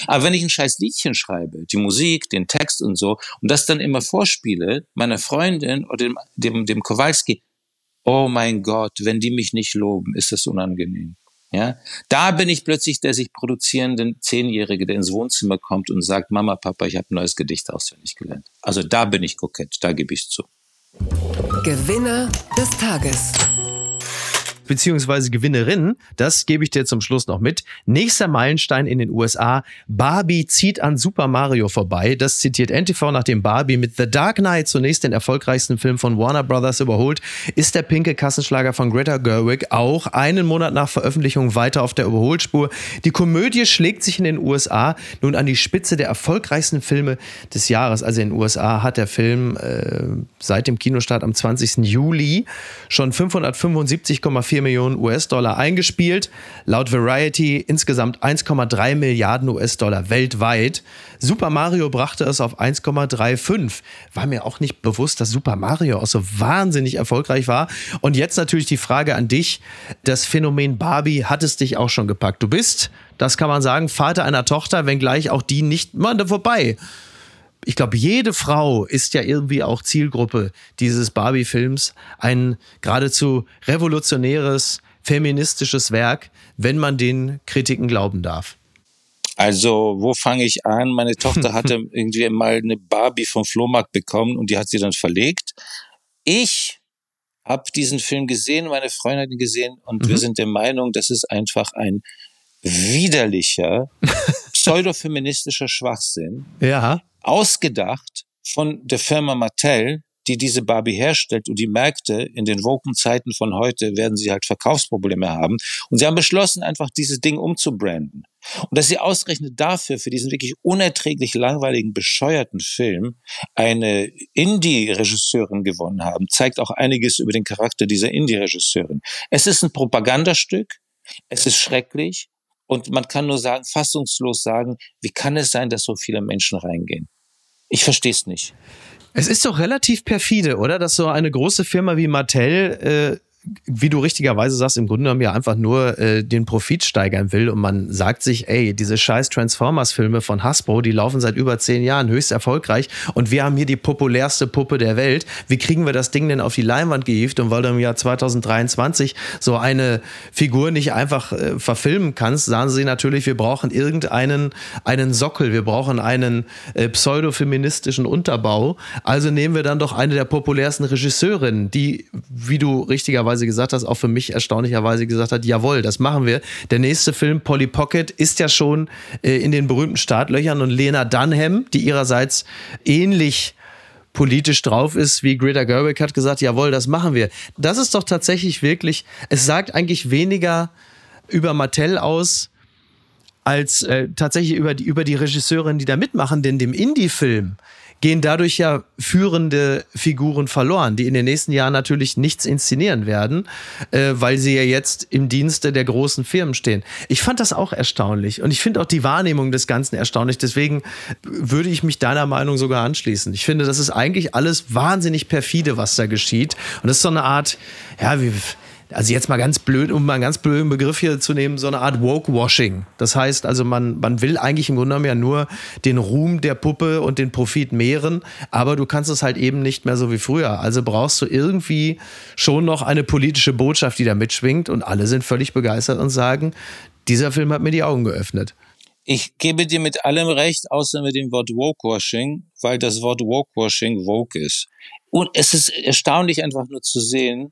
Aber wenn ich ein scheiß Liedchen schreibe, die Musik, den Text und so, und das dann immer vorspiele, meiner Freundin oder dem, dem, dem Kowalski, oh mein Gott, wenn die mich nicht loben, ist das unangenehm. Ja, da bin ich plötzlich der sich produzierende Zehnjährige, der ins Wohnzimmer kommt und sagt, Mama, Papa, ich habe ein neues Gedicht auswendig gelernt. Also da bin ich kokett, da gebe ich zu. Gewinner des Tages beziehungsweise Gewinnerin, das gebe ich dir zum Schluss noch mit. Nächster Meilenstein in den USA. Barbie zieht an Super Mario vorbei. Das zitiert NTV, nachdem Barbie mit The Dark Knight zunächst den erfolgreichsten Film von Warner Brothers überholt, ist der pinke Kassenschlager von Greta Gerwig auch einen Monat nach Veröffentlichung weiter auf der Überholspur. Die Komödie schlägt sich in den USA nun an die Spitze der erfolgreichsten Filme des Jahres. Also in den USA hat der Film äh, seit dem Kinostart am 20. Juli schon 575,4 4 Millionen US-Dollar eingespielt. Laut Variety insgesamt 1,3 Milliarden US-Dollar weltweit. Super Mario brachte es auf 1,35. War mir auch nicht bewusst, dass Super Mario auch so wahnsinnig erfolgreich war. Und jetzt natürlich die Frage an dich. Das Phänomen Barbie hat es dich auch schon gepackt. Du bist, das kann man sagen, Vater einer Tochter, wenngleich auch die nicht mal vorbei ich glaube, jede Frau ist ja irgendwie auch Zielgruppe dieses Barbie-Films. Ein geradezu revolutionäres, feministisches Werk, wenn man den Kritiken glauben darf. Also, wo fange ich an? Meine Tochter hatte irgendwie mal eine Barbie vom Flohmarkt bekommen und die hat sie dann verlegt. Ich habe diesen Film gesehen, meine Freundin hat ihn gesehen und mhm. wir sind der Meinung, das ist einfach ein widerlicher, pseudofeministischer Schwachsinn. Ja ausgedacht von der Firma Mattel, die diese Barbie herstellt und die Märkte in den woken Zeiten von heute werden sie halt Verkaufsprobleme haben. Und sie haben beschlossen, einfach dieses Ding umzubranden. Und dass sie ausgerechnet dafür, für diesen wirklich unerträglich langweiligen, bescheuerten Film, eine Indie-Regisseurin gewonnen haben, zeigt auch einiges über den Charakter dieser Indie-Regisseurin. Es ist ein Propagandastück. Es ist schrecklich. Und man kann nur sagen, fassungslos sagen, wie kann es sein, dass so viele Menschen reingehen? Ich verstehe es nicht. Es ist doch relativ perfide, oder? Dass so eine große Firma wie Mattel äh, wie du richtigerweise sagst, im Grunde genommen ja einfach nur äh, den Profit steigern will und man sagt sich, ey, diese scheiß Transformers-Filme von Hasbro, die laufen seit über zehn Jahren höchst erfolgreich und wir haben hier die populärste Puppe der Welt. Wie kriegen wir das Ding denn auf die Leinwand gehievt? Und weil du im Jahr 2023 so eine Figur nicht einfach äh, verfilmen kannst, sagen sie natürlich, wir brauchen irgendeinen einen Sockel, wir brauchen einen äh, pseudofeministischen Unterbau. Also nehmen wir dann doch eine der populärsten Regisseurinnen, die, wie du richtigerweise erstaunlicherweise gesagt hast, auch für mich erstaunlicherweise gesagt hat, jawohl, das machen wir. Der nächste Film, Polly Pocket, ist ja schon äh, in den berühmten Startlöchern und Lena Dunham, die ihrerseits ähnlich politisch drauf ist, wie Greta Gerwig hat gesagt, jawohl, das machen wir. Das ist doch tatsächlich wirklich, es sagt eigentlich weniger über Mattel aus, als äh, tatsächlich über die, über die Regisseurin, die da mitmachen, denn dem Indie-Film gehen dadurch ja führende Figuren verloren, die in den nächsten Jahren natürlich nichts inszenieren werden, äh, weil sie ja jetzt im Dienste der großen Firmen stehen. Ich fand das auch erstaunlich und ich finde auch die Wahrnehmung des Ganzen erstaunlich. Deswegen würde ich mich deiner Meinung sogar anschließen. Ich finde, das ist eigentlich alles wahnsinnig perfide, was da geschieht. Und das ist so eine Art, ja, wie also jetzt mal ganz blöd, um mal einen ganz blöden Begriff hier zu nehmen, so eine Art Woke-Washing. Das heißt also, man, man will eigentlich im Grunde genommen ja nur den Ruhm der Puppe und den Profit mehren, aber du kannst es halt eben nicht mehr so wie früher. Also brauchst du irgendwie schon noch eine politische Botschaft, die da mitschwingt und alle sind völlig begeistert und sagen, dieser Film hat mir die Augen geöffnet. Ich gebe dir mit allem recht, außer mit dem Wort Woke-Washing, weil das Wort Woke-Washing woke ist. Und es ist erstaunlich einfach nur zu sehen,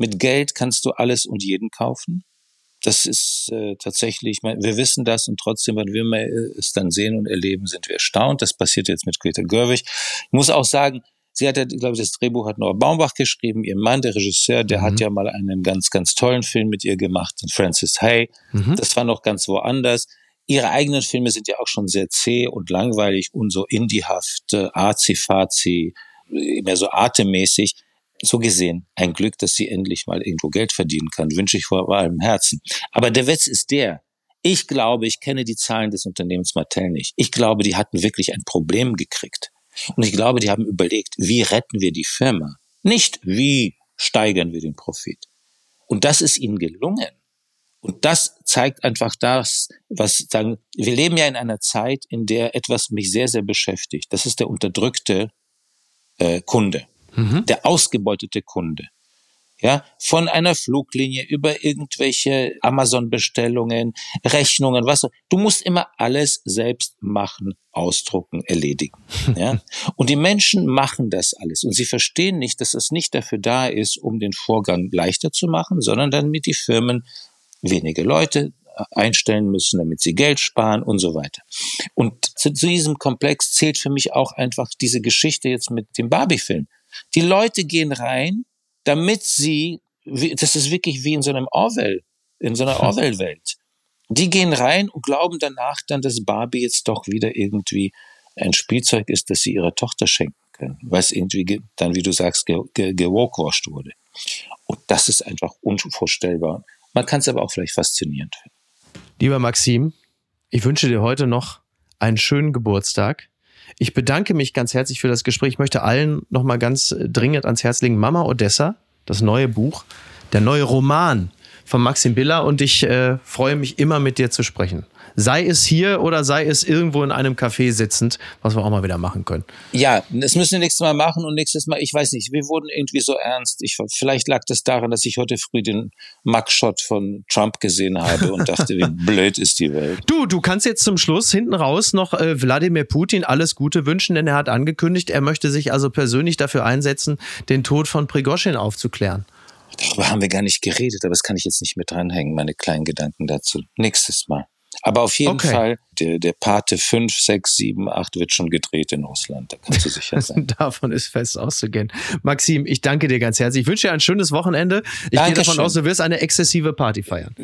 mit Geld kannst du alles und jeden kaufen. Das ist äh, tatsächlich, wir wissen das und trotzdem, wenn wir es dann sehen und erleben, sind wir erstaunt. Das passiert jetzt mit Greta Gerwig. Ich muss auch sagen, sie hat ja, ich glaube, das Drehbuch hat Noah Baumbach geschrieben, ihr Mann, der Regisseur, der mhm. hat ja mal einen ganz, ganz tollen Film mit ihr gemacht, Francis Hay. Mhm. Das war noch ganz woanders. Ihre eigenen Filme sind ja auch schon sehr zäh und langweilig und so indiehaft, äh, azi-fazi, mehr so atemmäßig so gesehen ein Glück, dass sie endlich mal irgendwo Geld verdienen kann, wünsche ich vor allem Herzen. Aber der Witz ist der, ich glaube, ich kenne die Zahlen des Unternehmens Mattel nicht. Ich glaube, die hatten wirklich ein Problem gekriegt. Und ich glaube, die haben überlegt, wie retten wir die Firma? Nicht, wie steigern wir den Profit? Und das ist ihnen gelungen. Und das zeigt einfach das, was sagen, wir leben ja in einer Zeit, in der etwas mich sehr, sehr beschäftigt. Das ist der unterdrückte äh, Kunde mhm. der ausgebeutete Kunde. Ja, von einer Fluglinie über irgendwelche Amazon-Bestellungen, Rechnungen, was. Du musst immer alles selbst machen, ausdrucken, erledigen. Ja, und die Menschen machen das alles und sie verstehen nicht, dass es nicht dafür da ist, um den Vorgang leichter zu machen, sondern damit die Firmen wenige Leute einstellen müssen, damit sie Geld sparen und so weiter. Und zu, zu diesem Komplex zählt für mich auch einfach diese Geschichte jetzt mit dem Barbie-Film. Die Leute gehen rein, damit sie, das ist wirklich wie in so einem Orwell, in so einer hm. Orwell-Welt. Die gehen rein und glauben danach dann, dass Barbie jetzt doch wieder irgendwie ein Spielzeug ist, das sie ihrer Tochter schenken können, es irgendwie dann, wie du sagst, gewalkwashed wurde. Und das ist einfach unvorstellbar. Man kann es aber auch vielleicht faszinierend finden. Lieber Maxim, ich wünsche dir heute noch einen schönen Geburtstag. Ich bedanke mich ganz herzlich für das Gespräch. Ich möchte allen noch mal ganz dringend ans Herz legen. Mama Odessa, das neue Buch, der neue Roman von Maxim Biller und ich äh, freue mich immer mit dir zu sprechen. Sei es hier oder sei es irgendwo in einem Café sitzend, was wir auch mal wieder machen können. Ja, das müssen wir nächstes Mal machen und nächstes Mal, ich weiß nicht, wir wurden irgendwie so ernst. Ich, vielleicht lag das daran, dass ich heute früh den Mugshot von Trump gesehen habe und dachte, wie blöd ist die Welt. Du, du kannst jetzt zum Schluss hinten raus noch äh, Wladimir Putin alles Gute wünschen, denn er hat angekündigt, er möchte sich also persönlich dafür einsetzen, den Tod von Prigoschin aufzuklären. Darüber haben wir gar nicht geredet, aber das kann ich jetzt nicht mit dranhängen, meine kleinen Gedanken dazu. Nächstes Mal. Aber auf jeden okay. Fall, der, der Pate 5, 6, 7, 8 wird schon gedreht in Russland. Da kannst du sicher sein. davon ist fest auszugehen. Maxim, ich danke dir ganz herzlich. Ich wünsche dir ein schönes Wochenende. Ich Dankeschön. gehe davon aus, du wirst eine exzessive Party feiern.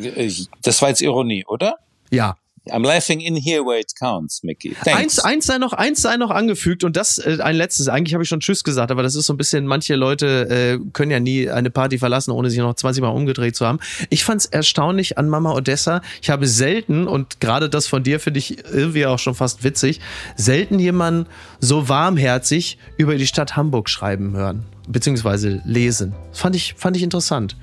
Das war jetzt Ironie, oder? Ja, I'm laughing in here where it counts, Mickey. Eins, eins sei noch, eins sei noch angefügt und das äh, ein letztes. Eigentlich habe ich schon Tschüss gesagt, aber das ist so ein bisschen. Manche Leute äh, können ja nie eine Party verlassen, ohne sich noch 20 Mal umgedreht zu haben. Ich fand es erstaunlich an Mama Odessa. Ich habe selten und gerade das von dir finde ich irgendwie auch schon fast witzig, selten jemanden so warmherzig über die Stadt Hamburg schreiben hören beziehungsweise lesen. Fand ich fand ich interessant.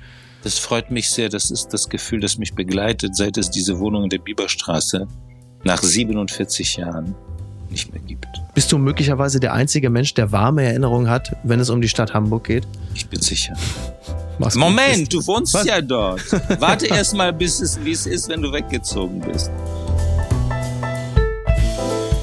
Das freut mich sehr. Das ist das Gefühl, das mich begleitet, seit es diese Wohnung in der Biberstraße nach 47 Jahren nicht mehr gibt. Bist du möglicherweise der einzige Mensch, der warme Erinnerungen hat, wenn es um die Stadt Hamburg geht? Ich bin sicher. Was Moment, du wohnst Was? ja dort. Warte erst mal, bis es, wie es ist, wenn du weggezogen bist.